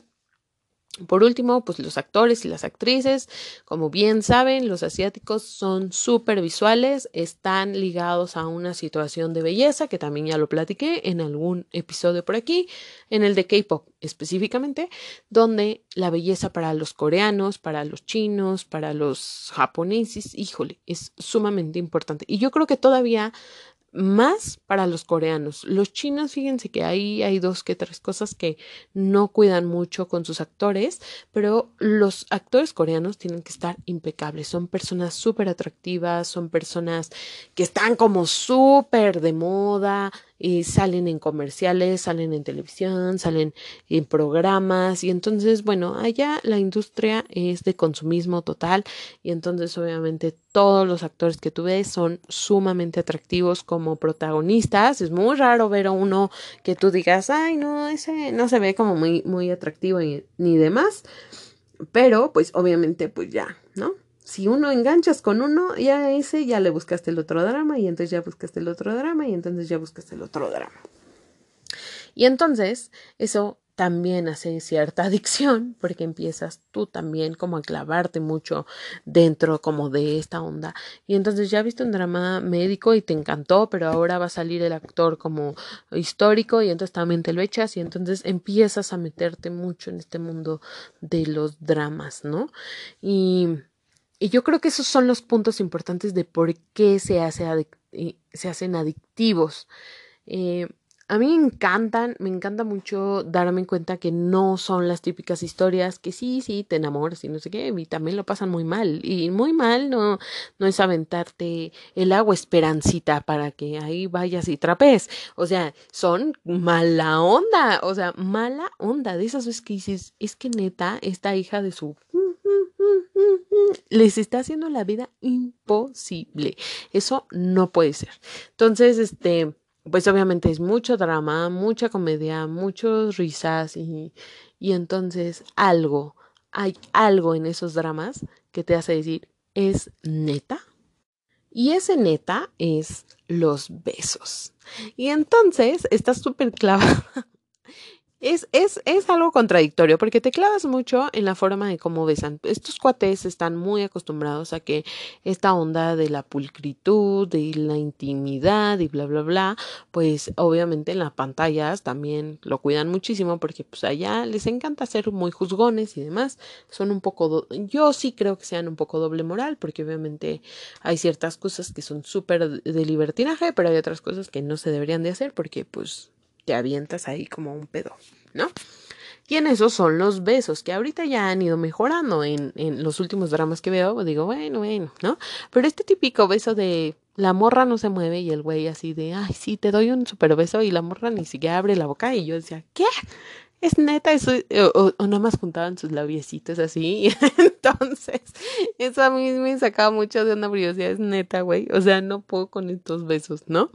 S1: Por último, pues los actores y las actrices, como bien saben, los asiáticos son súper visuales, están ligados a una situación de belleza, que también ya lo platiqué en algún episodio por aquí, en el de K-Pop específicamente, donde la belleza para los coreanos, para los chinos, para los japoneses, híjole, es sumamente importante. Y yo creo que todavía más para los coreanos. Los chinos, fíjense que ahí hay dos que tres cosas que no cuidan mucho con sus actores, pero los actores coreanos tienen que estar impecables. Son personas súper atractivas, son personas que están como súper de moda, y salen en comerciales, salen en televisión, salen en programas y entonces, bueno, allá la industria es de consumismo total y entonces obviamente todos los actores que tú ves son sumamente atractivos como protagonistas. Es muy raro ver a uno que tú digas, ay, no, ese no se ve como muy, muy atractivo ni demás. Pero, pues, obviamente, pues ya, ¿no? Si uno enganchas con uno, ya ese ya le buscaste el otro drama y entonces ya buscaste el otro drama y entonces ya buscaste el otro drama. Y entonces eso también hace cierta adicción porque empiezas tú también como a clavarte mucho dentro como de esta onda y entonces ya viste un drama médico y te encantó pero ahora va a salir el actor como histórico y entonces también te lo echas y entonces empiezas a meterte mucho en este mundo de los dramas no y y yo creo que esos son los puntos importantes de por qué se hace eh, se hacen adictivos eh, a mí me encantan, me encanta mucho darme cuenta que no son las típicas historias que sí, sí, te enamoras y no sé qué, y también lo pasan muy mal. Y muy mal no, no es aventarte el agua esperancita para que ahí vayas y trapes. O sea, son mala onda, o sea, mala onda. De esas veces que dices, es que neta, esta hija de su les está haciendo la vida imposible. Eso no puede ser. Entonces, este pues obviamente es mucho drama, mucha comedia, muchos risas y, y entonces algo, hay algo en esos dramas que te hace decir, ¿es neta? Y ese neta es los besos. Y entonces estás súper clavada es, es, es algo contradictorio porque te clavas mucho en la forma de cómo besan. Estos cuates están muy acostumbrados a que esta onda de la pulcritud, de la intimidad y bla, bla, bla, pues obviamente en las pantallas también lo cuidan muchísimo porque pues allá les encanta ser muy juzgones y demás. Son un poco, yo sí creo que sean un poco doble moral porque obviamente hay ciertas cosas que son súper de libertinaje, pero hay otras cosas que no se deberían de hacer porque pues te avientas ahí como un pedo, ¿no? Y en esos son los besos, que ahorita ya han ido mejorando en, en los últimos dramas que veo. Digo, bueno, bueno, ¿no? Pero este típico beso de la morra no se mueve y el güey así de, ay, sí, te doy un super beso y la morra ni siquiera abre la boca y yo decía, ¿qué? Es neta, eso, o, o, nada más juntaban sus labiecitos así, entonces, eso a mí me sacaba mucho de una curiosidad, es neta, güey, o sea, no puedo con estos besos, ¿no?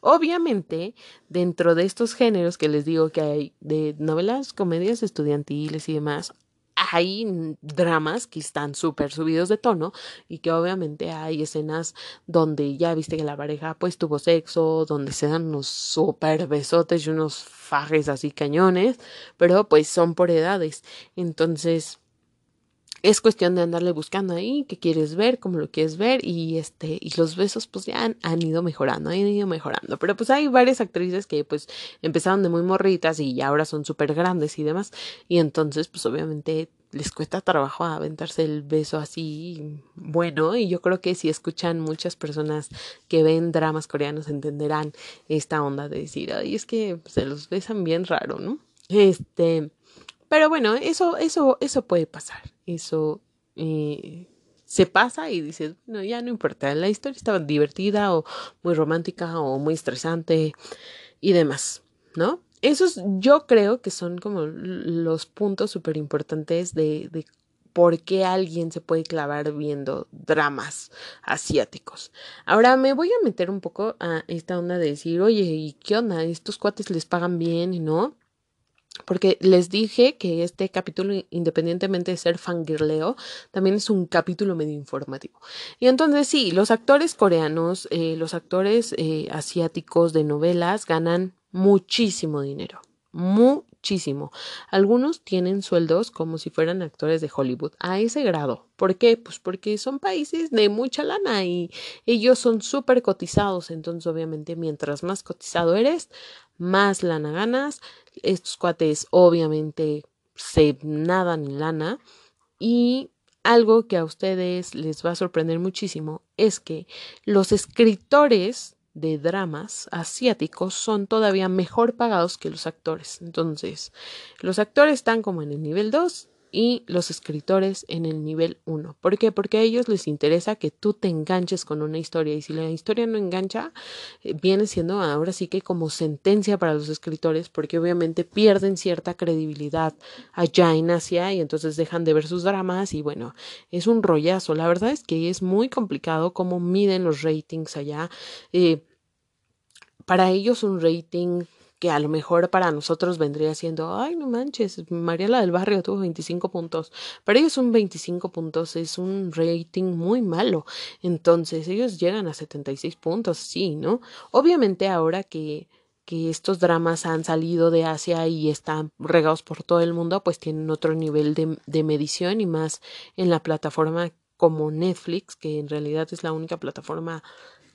S1: Obviamente, dentro de estos géneros que les digo que hay de novelas, comedias estudiantiles y demás, hay dramas que están súper subidos de tono y que obviamente hay escenas donde ya viste que la pareja pues tuvo sexo, donde se dan unos súper besotes y unos fajes así cañones, pero pues son por edades. Entonces, es cuestión de andarle buscando ahí qué quieres ver, cómo lo quieres ver y este y los besos pues ya han, han, ido mejorando, han ido mejorando, pero pues hay varias actrices que pues empezaron de muy morritas y ya ahora son súper grandes y demás y entonces pues obviamente les cuesta trabajo aventarse el beso así bueno y yo creo que si escuchan muchas personas que ven dramas coreanos entenderán esta onda de decir, ay, es que se los besan bien raro, ¿no? Este, pero bueno, eso, eso, eso puede pasar. Eso eh, se pasa y dices, no, ya no importa. La historia estaba divertida o muy romántica o muy estresante y demás, ¿no? Esos yo creo que son como los puntos súper importantes de, de por qué alguien se puede clavar viendo dramas asiáticos. Ahora me voy a meter un poco a esta onda de decir, oye, ¿y qué onda? ¿Estos cuates les pagan bien? ¿No? Porque les dije que este capítulo, independientemente de ser fangirleo, también es un capítulo medio informativo. Y entonces sí, los actores coreanos, eh, los actores eh, asiáticos de novelas ganan muchísimo dinero, muchísimo. Algunos tienen sueldos como si fueran actores de Hollywood, a ese grado. ¿Por qué? Pues porque son países de mucha lana y ellos son súper cotizados, entonces obviamente mientras más cotizado eres, más lana ganas. Estos cuates obviamente se nadan en lana y algo que a ustedes les va a sorprender muchísimo es que los escritores de dramas asiáticos son todavía mejor pagados que los actores. Entonces, los actores están como en el nivel 2 y los escritores en el nivel 1. ¿Por qué? Porque a ellos les interesa que tú te enganches con una historia y si la historia no engancha, eh, viene siendo ahora sí que como sentencia para los escritores porque obviamente pierden cierta credibilidad allá en Asia y entonces dejan de ver sus dramas y bueno, es un rollazo. La verdad es que es muy complicado cómo miden los ratings allá. Eh, para ellos un rating que a lo mejor para nosotros vendría siendo, ay, no manches, Mariela del Barrio tuvo 25 puntos. Para ellos un 25 puntos es un rating muy malo. Entonces ellos llegan a 76 puntos, sí, ¿no? Obviamente ahora que que estos dramas han salido de Asia y están regados por todo el mundo, pues tienen otro nivel de, de medición y más en la plataforma como Netflix, que en realidad es la única plataforma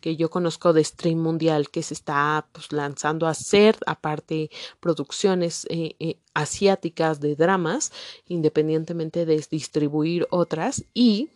S1: que yo conozco de stream mundial que se está pues, lanzando a hacer, aparte producciones eh, eh, asiáticas de dramas, independientemente de distribuir otras y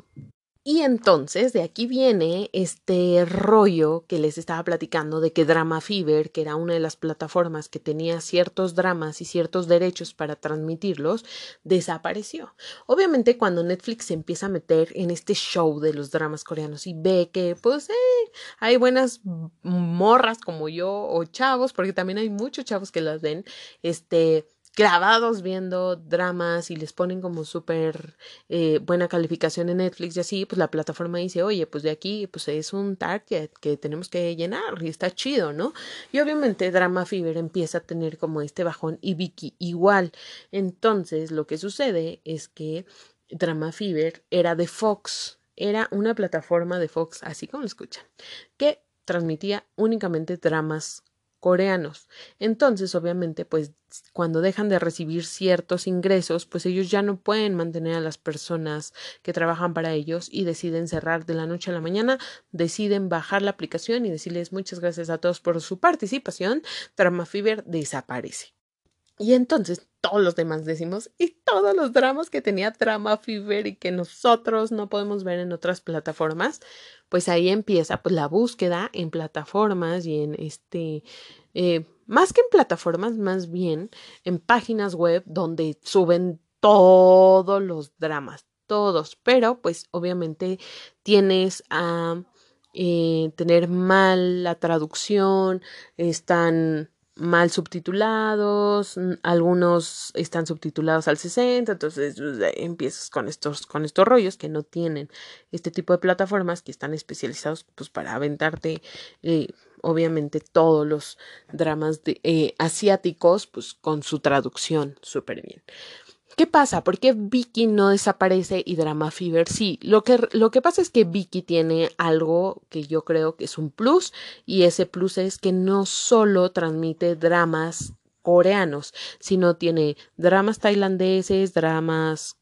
S1: y entonces de aquí viene este rollo que les estaba platicando de que Drama Fever, que era una de las plataformas que tenía ciertos dramas y ciertos derechos para transmitirlos, desapareció. Obviamente cuando Netflix se empieza a meter en este show de los dramas coreanos y ve que pues eh, hay buenas morras como yo o chavos, porque también hay muchos chavos que las ven, este clavados viendo dramas y les ponen como súper eh, buena calificación en Netflix y así, pues la plataforma dice, oye, pues de aquí pues es un target que tenemos que llenar y está chido, ¿no? Y obviamente Drama Fever empieza a tener como este bajón y Vicky igual. Entonces lo que sucede es que Drama Fever era de Fox, era una plataforma de Fox, así como lo escuchan, que transmitía únicamente dramas coreanos. Entonces, obviamente, pues cuando dejan de recibir ciertos ingresos, pues ellos ya no pueden mantener a las personas que trabajan para ellos y deciden cerrar de la noche a la mañana, deciden bajar la aplicación y decirles muchas gracias a todos por su participación, Drama Fever desaparece. Y entonces todos los demás decimos, y todos los dramas que tenía Drama Fever y que nosotros no podemos ver en otras plataformas, pues ahí empieza pues la búsqueda en plataformas y en este, eh, más que en plataformas, más bien en páginas web donde suben todos los dramas, todos, pero pues obviamente tienes a eh, tener mal la traducción, están mal subtitulados, algunos están subtitulados al 60, entonces pues, empiezas con estos, con estos rollos que no tienen este tipo de plataformas que están especializados pues para aventarte eh, obviamente todos los dramas de, eh, asiáticos pues con su traducción súper bien. ¿Qué pasa? ¿Por qué Vicky no desaparece y Drama Fever sí? Lo que, lo que pasa es que Vicky tiene algo que yo creo que es un plus y ese plus es que no solo transmite dramas coreanos, sino tiene dramas tailandeses, dramas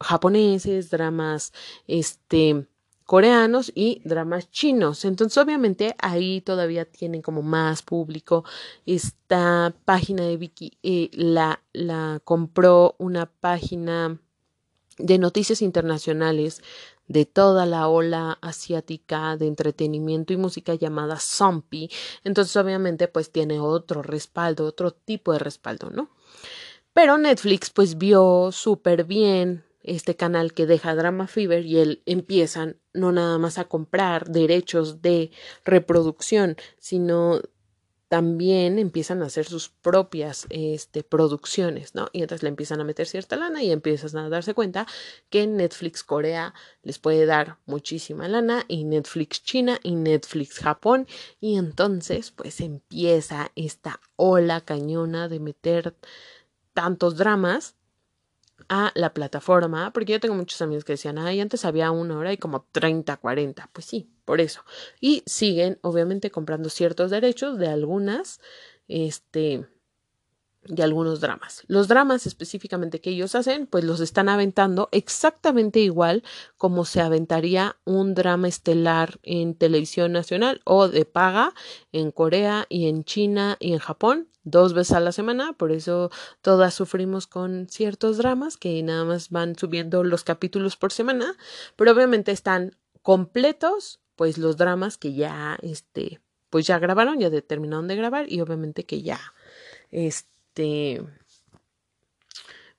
S1: japoneses, dramas este coreanos y dramas chinos. Entonces, obviamente, ahí todavía tienen como más público. Esta página de Vicky eh, la, la compró una página de noticias internacionales de toda la ola asiática de entretenimiento y música llamada Zombie. Entonces, obviamente, pues tiene otro respaldo, otro tipo de respaldo, ¿no? Pero Netflix, pues vio súper bien este canal que deja Drama Fever y él empiezan no nada más a comprar derechos de reproducción, sino también empiezan a hacer sus propias este, producciones, ¿no? Y entonces le empiezan a meter cierta lana y empiezan a darse cuenta que Netflix Corea les puede dar muchísima lana y Netflix China y Netflix Japón y entonces pues empieza esta ola cañona de meter tantos dramas a la plataforma, porque yo tengo muchos amigos que decían, ay, antes había una hora y como 30, 40, pues sí, por eso. Y siguen, obviamente, comprando ciertos derechos de algunas, este, de algunos dramas. Los dramas específicamente que ellos hacen, pues los están aventando exactamente igual como se aventaría un drama estelar en televisión nacional o de paga en Corea y en China y en Japón dos veces a la semana, por eso todas sufrimos con ciertos dramas que nada más van subiendo los capítulos por semana, pero obviamente están completos, pues los dramas que ya, este, pues ya grabaron, ya determinaron de grabar y obviamente que ya, este,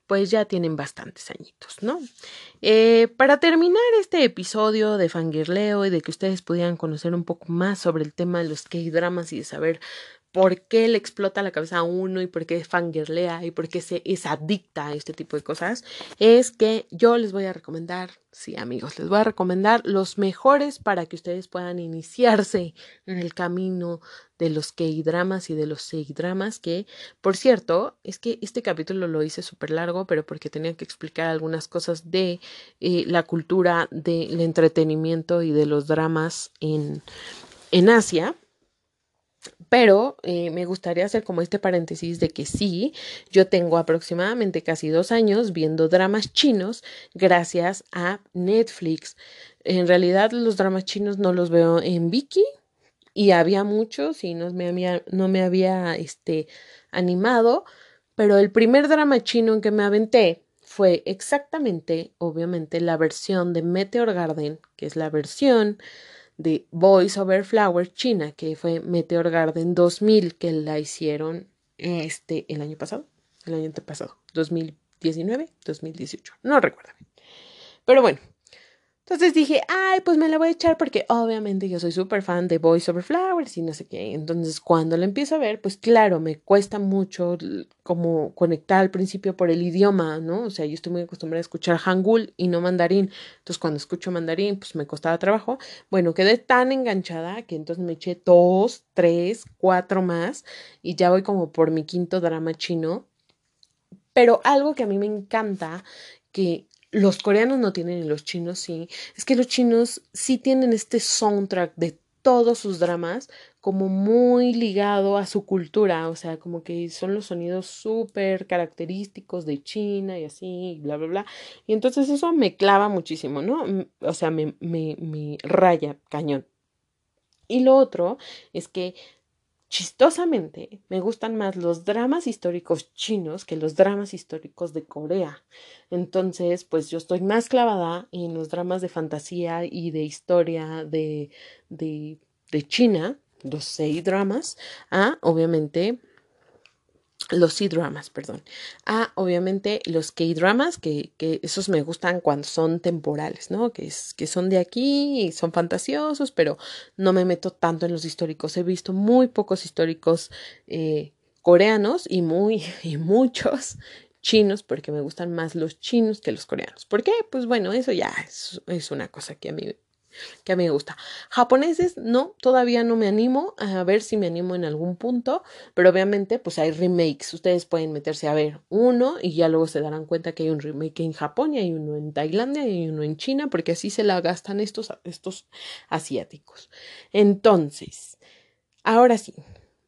S1: pues ya tienen bastantes añitos, ¿no? Eh, para terminar este episodio de Fangirleo y de que ustedes pudieran conocer un poco más sobre el tema de los K-dramas y de saber por qué le explota la cabeza a uno y por qué fangirlea y por qué se es adicta a este tipo de cosas, es que yo les voy a recomendar, sí amigos, les voy a recomendar los mejores para que ustedes puedan iniciarse en el camino de los K-dramas y de los C-dramas, que por cierto, es que este capítulo lo hice súper largo, pero porque tenía que explicar algunas cosas de eh, la cultura del entretenimiento y de los dramas en, en Asia Pero eh, me gustaría hacer como este paréntesis de que sí, yo tengo aproximadamente casi dos años viendo dramas chinos gracias a Netflix. En realidad los dramas chinos no los veo en Viki y había muchos y no me había, no me había este, animado, pero el primer drama chino en que me aventé fue exactamente, obviamente, la versión de Meteor Garden, que es la versión de Boys Over Flowers China, que fue Meteor Garden 2000, que la hicieron este el año pasado, el año pasado, 2019, 2018, no recuerdo. Pero bueno, entonces dije, ay, pues me la voy a echar porque obviamente yo soy súper fan de Boys Over Flowers y no sé qué. Entonces cuando la empiezo a ver, pues claro, me cuesta mucho como conectar al principio por el idioma, ¿no? O sea, yo estoy muy acostumbrada a escuchar hangul y no mandarín. Entonces cuando escucho mandarín, pues me costaba trabajo. Bueno, quedé tan enganchada que entonces me eché dos, tres, cuatro más y ya voy como por mi quinto drama chino. Pero algo que a mí me encanta, que los coreanos no tienen y los chinos sí, es que los chinos sí tienen este soundtrack de todos sus dramas como muy ligado a su cultura, o sea, como que son los sonidos súper característicos de China y así, bla, bla, bla. Y entonces eso me clava muchísimo, ¿no? O sea, me, me, me raya cañón. Y lo otro es que Chistosamente, me gustan más los dramas históricos chinos que los dramas históricos de Corea. Entonces, pues yo estoy más clavada en los dramas de fantasía y de historia de, de, de China, los seis dramas, a obviamente los C-dramas, perdón. Ah, obviamente los K-dramas, que, que, esos me gustan cuando son temporales, ¿no? Que, es, que son de aquí y son fantasiosos, pero no me meto tanto en los históricos. He visto muy pocos históricos eh, coreanos y, muy, y muchos chinos, porque me gustan más los chinos que los coreanos. ¿Por qué? Pues bueno, eso ya es, es una cosa que a mí que a mí me gusta. Japoneses, no, todavía no me animo a ver si me animo en algún punto, pero obviamente pues hay remakes, ustedes pueden meterse a ver uno y ya luego se darán cuenta que hay un remake en Japón y hay uno en Tailandia y uno en China, porque así se la gastan estos, estos asiáticos. Entonces, ahora sí,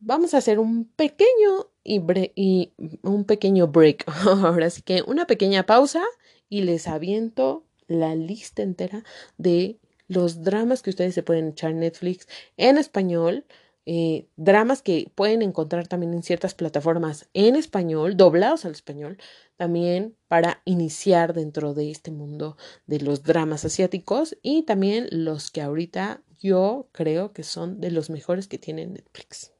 S1: vamos a hacer un pequeño y, y un pequeño break, ahora sí que una pequeña pausa y les aviento la lista entera de los dramas que ustedes se pueden echar en Netflix en español, eh, dramas que pueden encontrar también en ciertas plataformas en español, doblados al español, también para iniciar dentro de este mundo de los dramas asiáticos y también los que ahorita yo creo que son de los mejores que tiene Netflix.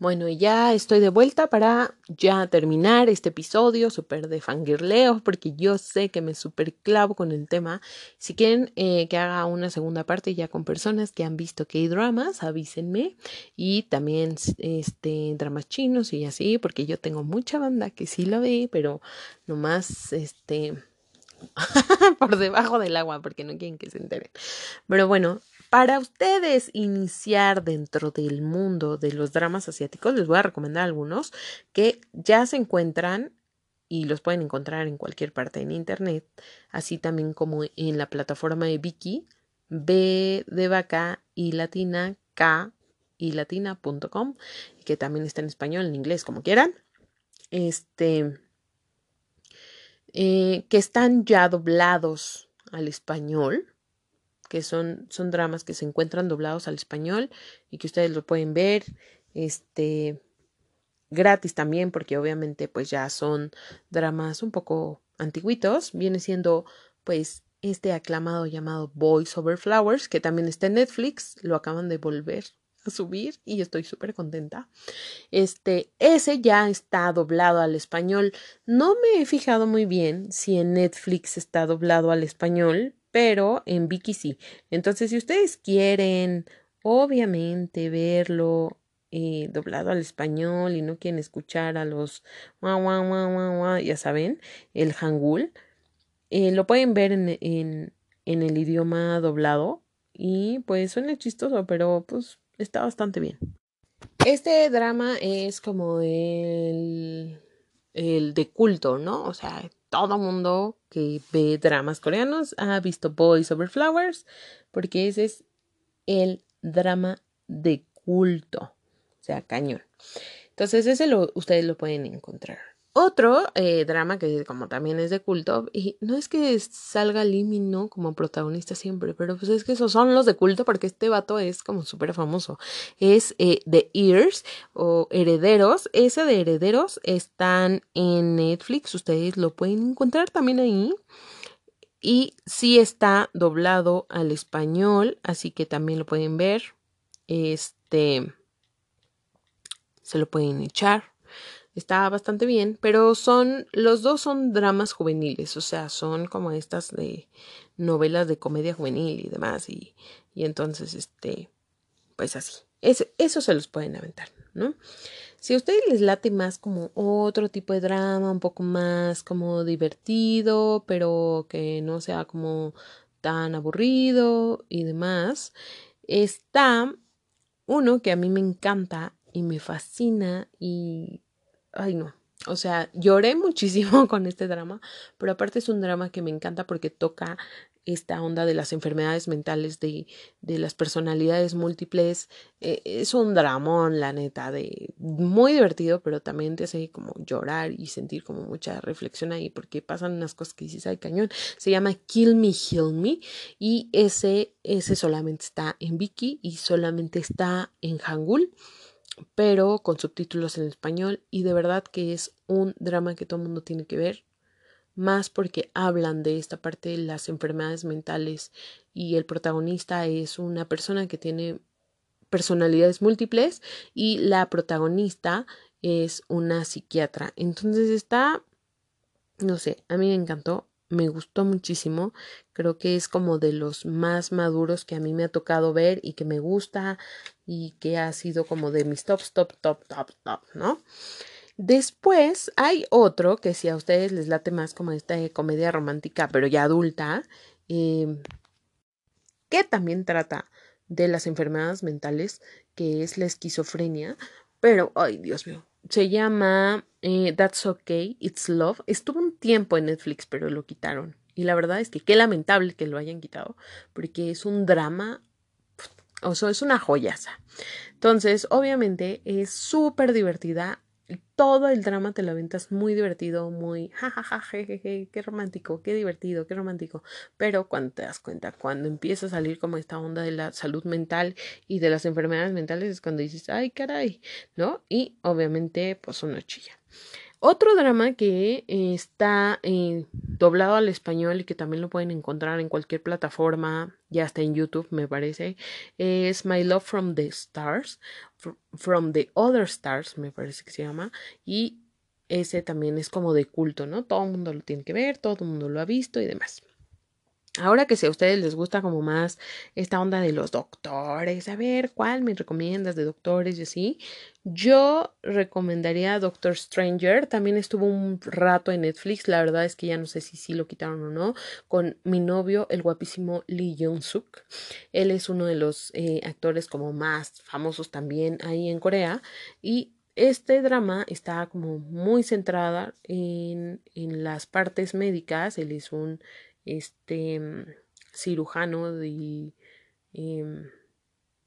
S1: Bueno, ya estoy de vuelta para ya terminar este episodio súper de fangirleo, porque yo sé que me súper clavo con el tema. Si quieren eh, que haga una segunda parte ya con personas que han visto K-dramas, avísenme. Y también este, dramas chinos y así, porque yo tengo mucha banda que sí lo ve, pero nomás este. por debajo del agua, porque no quieren que se enteren. Pero bueno, para ustedes iniciar dentro del mundo de los dramas asiáticos, les voy a recomendar algunos que ya se encuentran y los pueden encontrar en cualquier parte en internet, así también como en la plataforma de Viki, B de vaca y latina, K y latina.com, que también está en español, en inglés, como quieran. Este, eh, que están ya doblados al español que son, son dramas que se encuentran doblados al español y que ustedes lo pueden ver, este, gratis también, porque obviamente pues ya son dramas un poco antiguitos, viene siendo pues este aclamado llamado Boys Over Flowers, que también está en Netflix, lo acaban de volver a subir y estoy súper contenta. Este, ese ya está doblado al español. No me he fijado muy bien si en Netflix está doblado al español, pero en Viki sí. Entonces, si ustedes quieren, obviamente, verlo eh, doblado al español y no quieren escuchar a los ya saben, el hangul, eh, lo pueden ver en, en, en el idioma doblado y pues suena chistoso, pero pues está bastante bien. Este drama es como el, el de culto, ¿no? O sea, todo mundo que ve dramas coreanos ha visto Boys Over Flowers, porque ese es el drama de culto, o sea, cañón. Entonces ese lo, ustedes lo pueden encontrar. Otro eh, drama que como también es de culto, y no es que salga Limino como protagonista siempre, pero pues es que esos son los de culto porque este vato es como súper famoso. Es eh, The Ears o Herederos. Ese de Herederos están en Netflix, ustedes lo pueden encontrar también ahí. Y sí está doblado al español, así que también lo pueden ver. Este se lo pueden echar está bastante bien, pero son, los dos son dramas juveniles, o sea, son como estas de novelas de comedia juvenil y demás, y, y entonces, este, pues así, eso se los pueden aventar, ¿no? Si a ustedes les late más como otro tipo de drama, un poco más como divertido, pero que no sea como tan aburrido y demás, está uno que a mí me encanta y me fascina y ay no, o sea, lloré muchísimo con este drama, pero aparte es un drama que me encanta porque toca esta onda de las enfermedades mentales, de, de las personalidades múltiples. Eh, es un dramón, la neta, de muy divertido, pero también te hace como llorar y sentir como mucha reflexión ahí, porque pasan unas cosas que dices, cañón. Se llama Kill Me, Heal Me, y ese, ese solamente está en Viki y solamente está en Hangul pero con subtítulos en español y de verdad que es un drama que todo el mundo tiene que ver, más porque hablan de esta parte de las enfermedades mentales y el protagonista es una persona que tiene personalidades múltiples y la protagonista es una psiquiatra. Entonces está, no sé, a mí me encantó me gustó muchísimo. Creo que es como de los más maduros que a mí me ha tocado ver y que me gusta y que ha sido como de mis top, top, top, top, top, ¿no? Después hay otro que si a ustedes les late más como esta comedia romántica, pero ya adulta, em, que también trata de las enfermedades mentales, que es la esquizofrenia, pero, ay, Dios mío, se llama eh, That's Okay, It's Love. Estuvo un tiempo en Netflix, pero lo quitaron. Y la verdad es que qué lamentable que lo hayan quitado, porque es un drama, o sea, es una joyaza. Entonces, obviamente, es súper divertida todo el drama te lo aventas muy divertido, muy jajaja, jejeje, qué romántico, qué divertido, qué romántico. Pero cuando te das cuenta, cuando empieza a salir como esta onda de la salud mental y de las enfermedades mentales, es cuando dices, ay, caray, ¿no? Y obviamente, pues uno chilla. Otro drama que está eh, doblado al español y que también lo pueden encontrar en cualquier plataforma, ya está en YouTube me parece, es My Love from the Stars, from the Other Stars me parece que se llama, y ese también es como de culto, ¿no? Todo el mundo lo tiene que ver, todo el mundo lo ha visto y demás. Ahora que si a ustedes les gusta como más esta onda de los doctores, a ver, ¿cuál me recomiendas de doctores y así? Yo recomendaría Doctor Stranger, también estuvo un rato en Netflix, la verdad es que ya no sé si sí lo quitaron o no, con mi novio, el guapísimo Lee Jong-suk. Él es uno de los eh, actores como más famosos también ahí en Corea y este drama está como muy centrada en, en las partes médicas, él es un este mm, cirujano de... Em,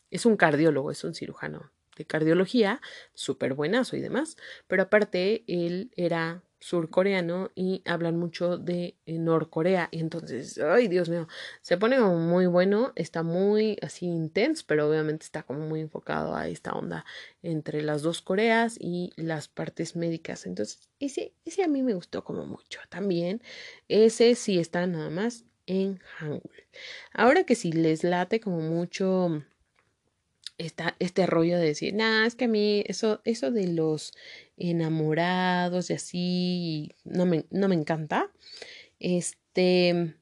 S1: es un cardiólogo, es un cirujano de cardiología, súper buenazo y demás, pero aparte él era surcoreano y hablan mucho de eh, Norcorea. Y entonces, ay Dios mío, se pone como muy bueno, está muy así intenso, pero obviamente está como muy enfocado a esta onda entre las dos Coreas y las partes médicas, entonces ese, ese a mí me gustó como mucho. También, ese sí está nada más en Hangul. Ahora que si les late como mucho este rollo de decir, nada, es que a mí eso, eso de los enamorados y así no me, no me encanta. Este,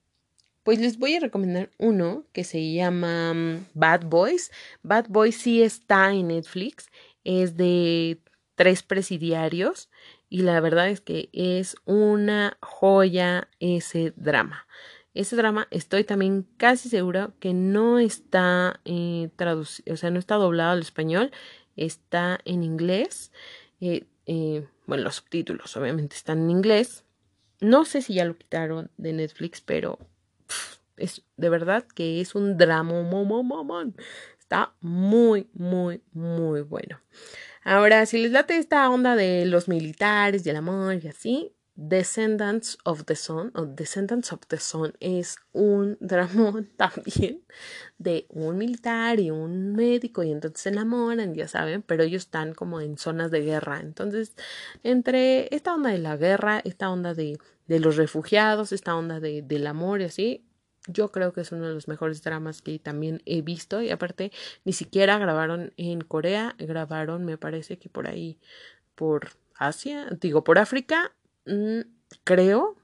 S1: pues les voy a recomendar uno que se llama mm, Bad Boys. Bad Boys sí está en Netflix, es de tres presidiarios y la verdad es que es una joya ese drama. Ese drama estoy también casi segura que no está eh, traducido, o sea, no está doblado al español, está en inglés. Eh, eh, bueno, los subtítulos obviamente están en inglés. No sé si ya lo quitaron de Netflix, pero es de verdad que es un drama. Está muy, muy, muy bueno. Ahora, si les late esta onda de los militares y el amor y así, Descendants of the Sun o Descendants of the Sun es un drama también de un militar y un médico y entonces se enamoran, ya saben, pero ellos están como en zonas de guerra. Entonces, entre esta onda de la guerra, esta onda de, de los refugiados, esta onda de, del amor y así, yo creo que es uno de los mejores dramas que también he visto y aparte ni siquiera grabaron en Corea, grabaron me parece que por ahí, por Asia, digo por África Mm, creo,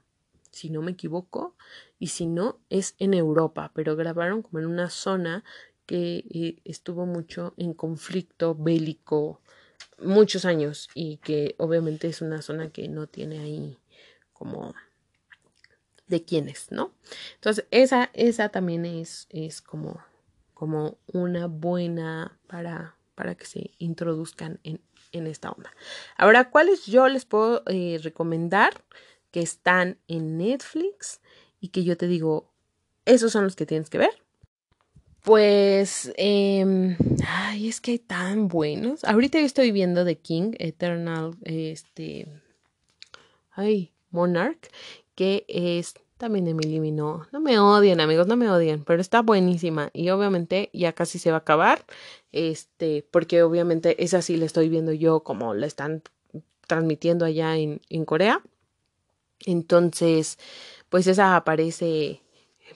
S1: si no me equivoco, y si no, es en Europa, pero grabaron como en una zona que eh, estuvo mucho en conflicto bélico muchos años y que obviamente es una zona que no tiene ahí como de quiénes, ¿no? Entonces, esa, esa también es, es como, como una buena para, para que se introduzcan en, en esta onda. Ahora, ¿cuáles yo les puedo eh, recomendar que están en Netflix y que yo te digo, esos son los que tienes que ver? Pues, eh, ay, es que hay tan buenos. Ahorita yo estoy viendo The King, Eternal, este, ay, Monarch, que es también Emily no, no me odien, amigos, no me odien, pero está buenísima y obviamente ya casi se va a acabar, este, porque obviamente esa sí la estoy viendo yo como la están transmitiendo allá en, en Corea. Entonces, pues esa aparece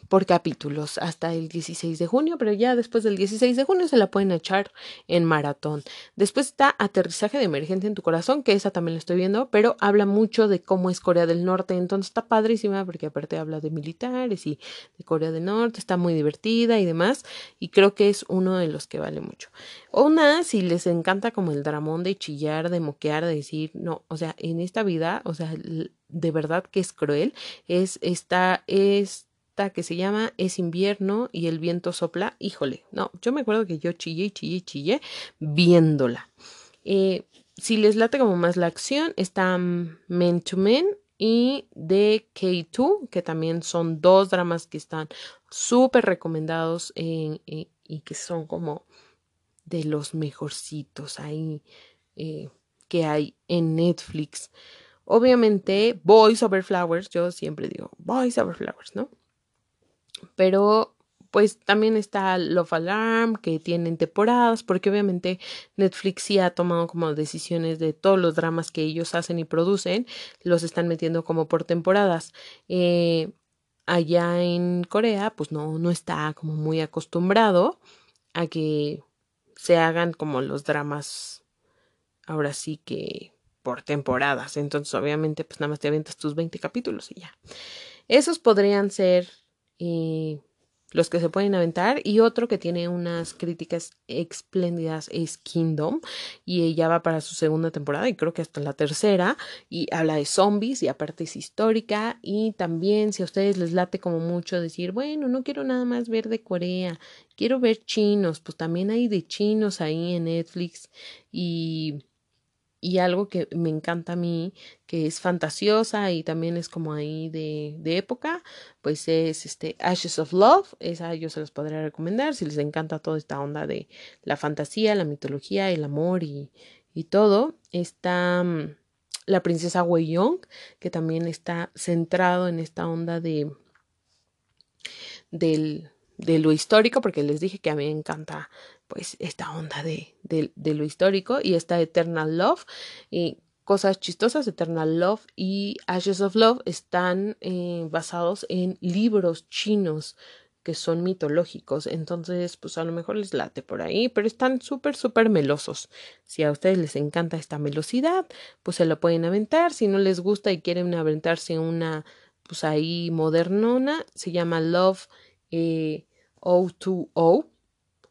S1: por capítulos hasta el 16 de junio, pero ya después del 16 de junio se la pueden echar en maratón. Después está Aterrizaje de Emergencia en tu Corazón, que esa también la estoy viendo, pero habla mucho de cómo es Corea del Norte, entonces está padrísima porque aparte habla de militares y de Corea del Norte, está muy divertida y demás, y creo que es uno de los que vale mucho. Una, si les encanta como el dramón de chillar, de moquear, de decir, no, o sea, en esta vida, o sea, de verdad que es cruel, es esta, es que se llama Es invierno y el viento sopla. Híjole, no, yo me acuerdo que yo chillé chillé chillé viéndola. Eh, si les late como más la acción, está Men to Men y The K2, que también son dos dramas que están súper recomendados y que son como de los mejorcitos ahí eh, que hay en Netflix. Obviamente, Boys Over Flowers, yo siempre digo Boys Over Flowers, ¿no? Pero pues también está Love Alarm, que tienen temporadas, porque obviamente Netflix sí ha tomado como decisiones de todos los dramas que ellos hacen y producen, los están metiendo como por temporadas. Eh, allá en Corea, pues no, no está como muy acostumbrado a que se hagan como los dramas ahora sí que por temporadas. Entonces, obviamente, pues nada más te avientas tus 20 capítulos y ya. Esos podrían ser y los que se pueden aventar y otro que tiene unas críticas espléndidas es Kingdom y ella va para su segunda temporada y creo que hasta la tercera y habla de zombies y aparte es histórica y también si a ustedes les late como mucho decir bueno no quiero nada más ver de Corea quiero ver chinos pues también hay de chinos ahí en Netflix y y algo que me encanta a mí, que es fantasiosa y también es como ahí de, de época, pues es este Ashes of Love, esa yo se los podría recomendar si les encanta toda esta onda de la fantasía, la mitología, el amor y, y todo. Está mm, la princesa Wei Young, que también está centrado en esta onda de del de lo histórico, porque les dije que a mí me encanta pues esta onda de, de, lo histórico y esta Eternal Love y cosas chistosas, Eternal Love y Ashes of Love están eh, basados en libros chinos que son mitológicos, entonces pues a lo mejor les late por ahí, pero están súper, súper melosos. Si a ustedes les encanta esta melosidad, pues se lo pueden aventar, si no les gusta y quieren aventarse una pues ahí modernona, se llama Love eh, O2O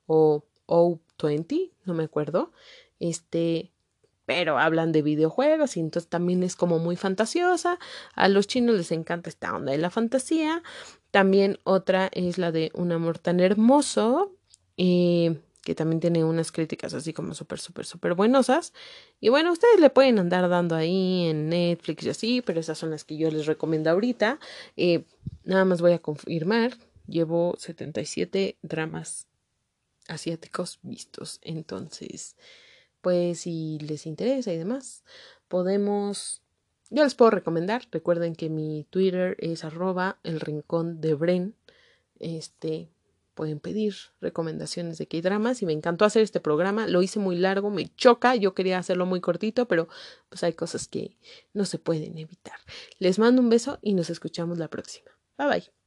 S1: o O20, no me acuerdo. Este, pero hablan de videojuegos y entonces también es como muy fantasiosa. A los chinos les encanta esta onda de la fantasía. También otra es la de Un amor tan hermoso, eh, que también tiene unas críticas así como súper, súper, súper buenosas. Y bueno, ustedes le pueden andar dando ahí en Netflix y así, pero esas son las que yo les recomiendo ahorita. Eh, nada más voy a confirmar, llevo 77 dramas asiáticos vistos. Entonces, pues si les interesa y demás, podemos, yo les puedo recomendar, recuerden que mi Twitter es arroba el rincón de Bren, este, pueden pedir recomendaciones de K-dramas y me encantó hacer este programa, lo hice muy largo, me choca, yo quería hacerlo muy cortito, pero pues hay cosas que no se pueden evitar. Les mando un beso y nos escuchamos la próxima. Bye bye.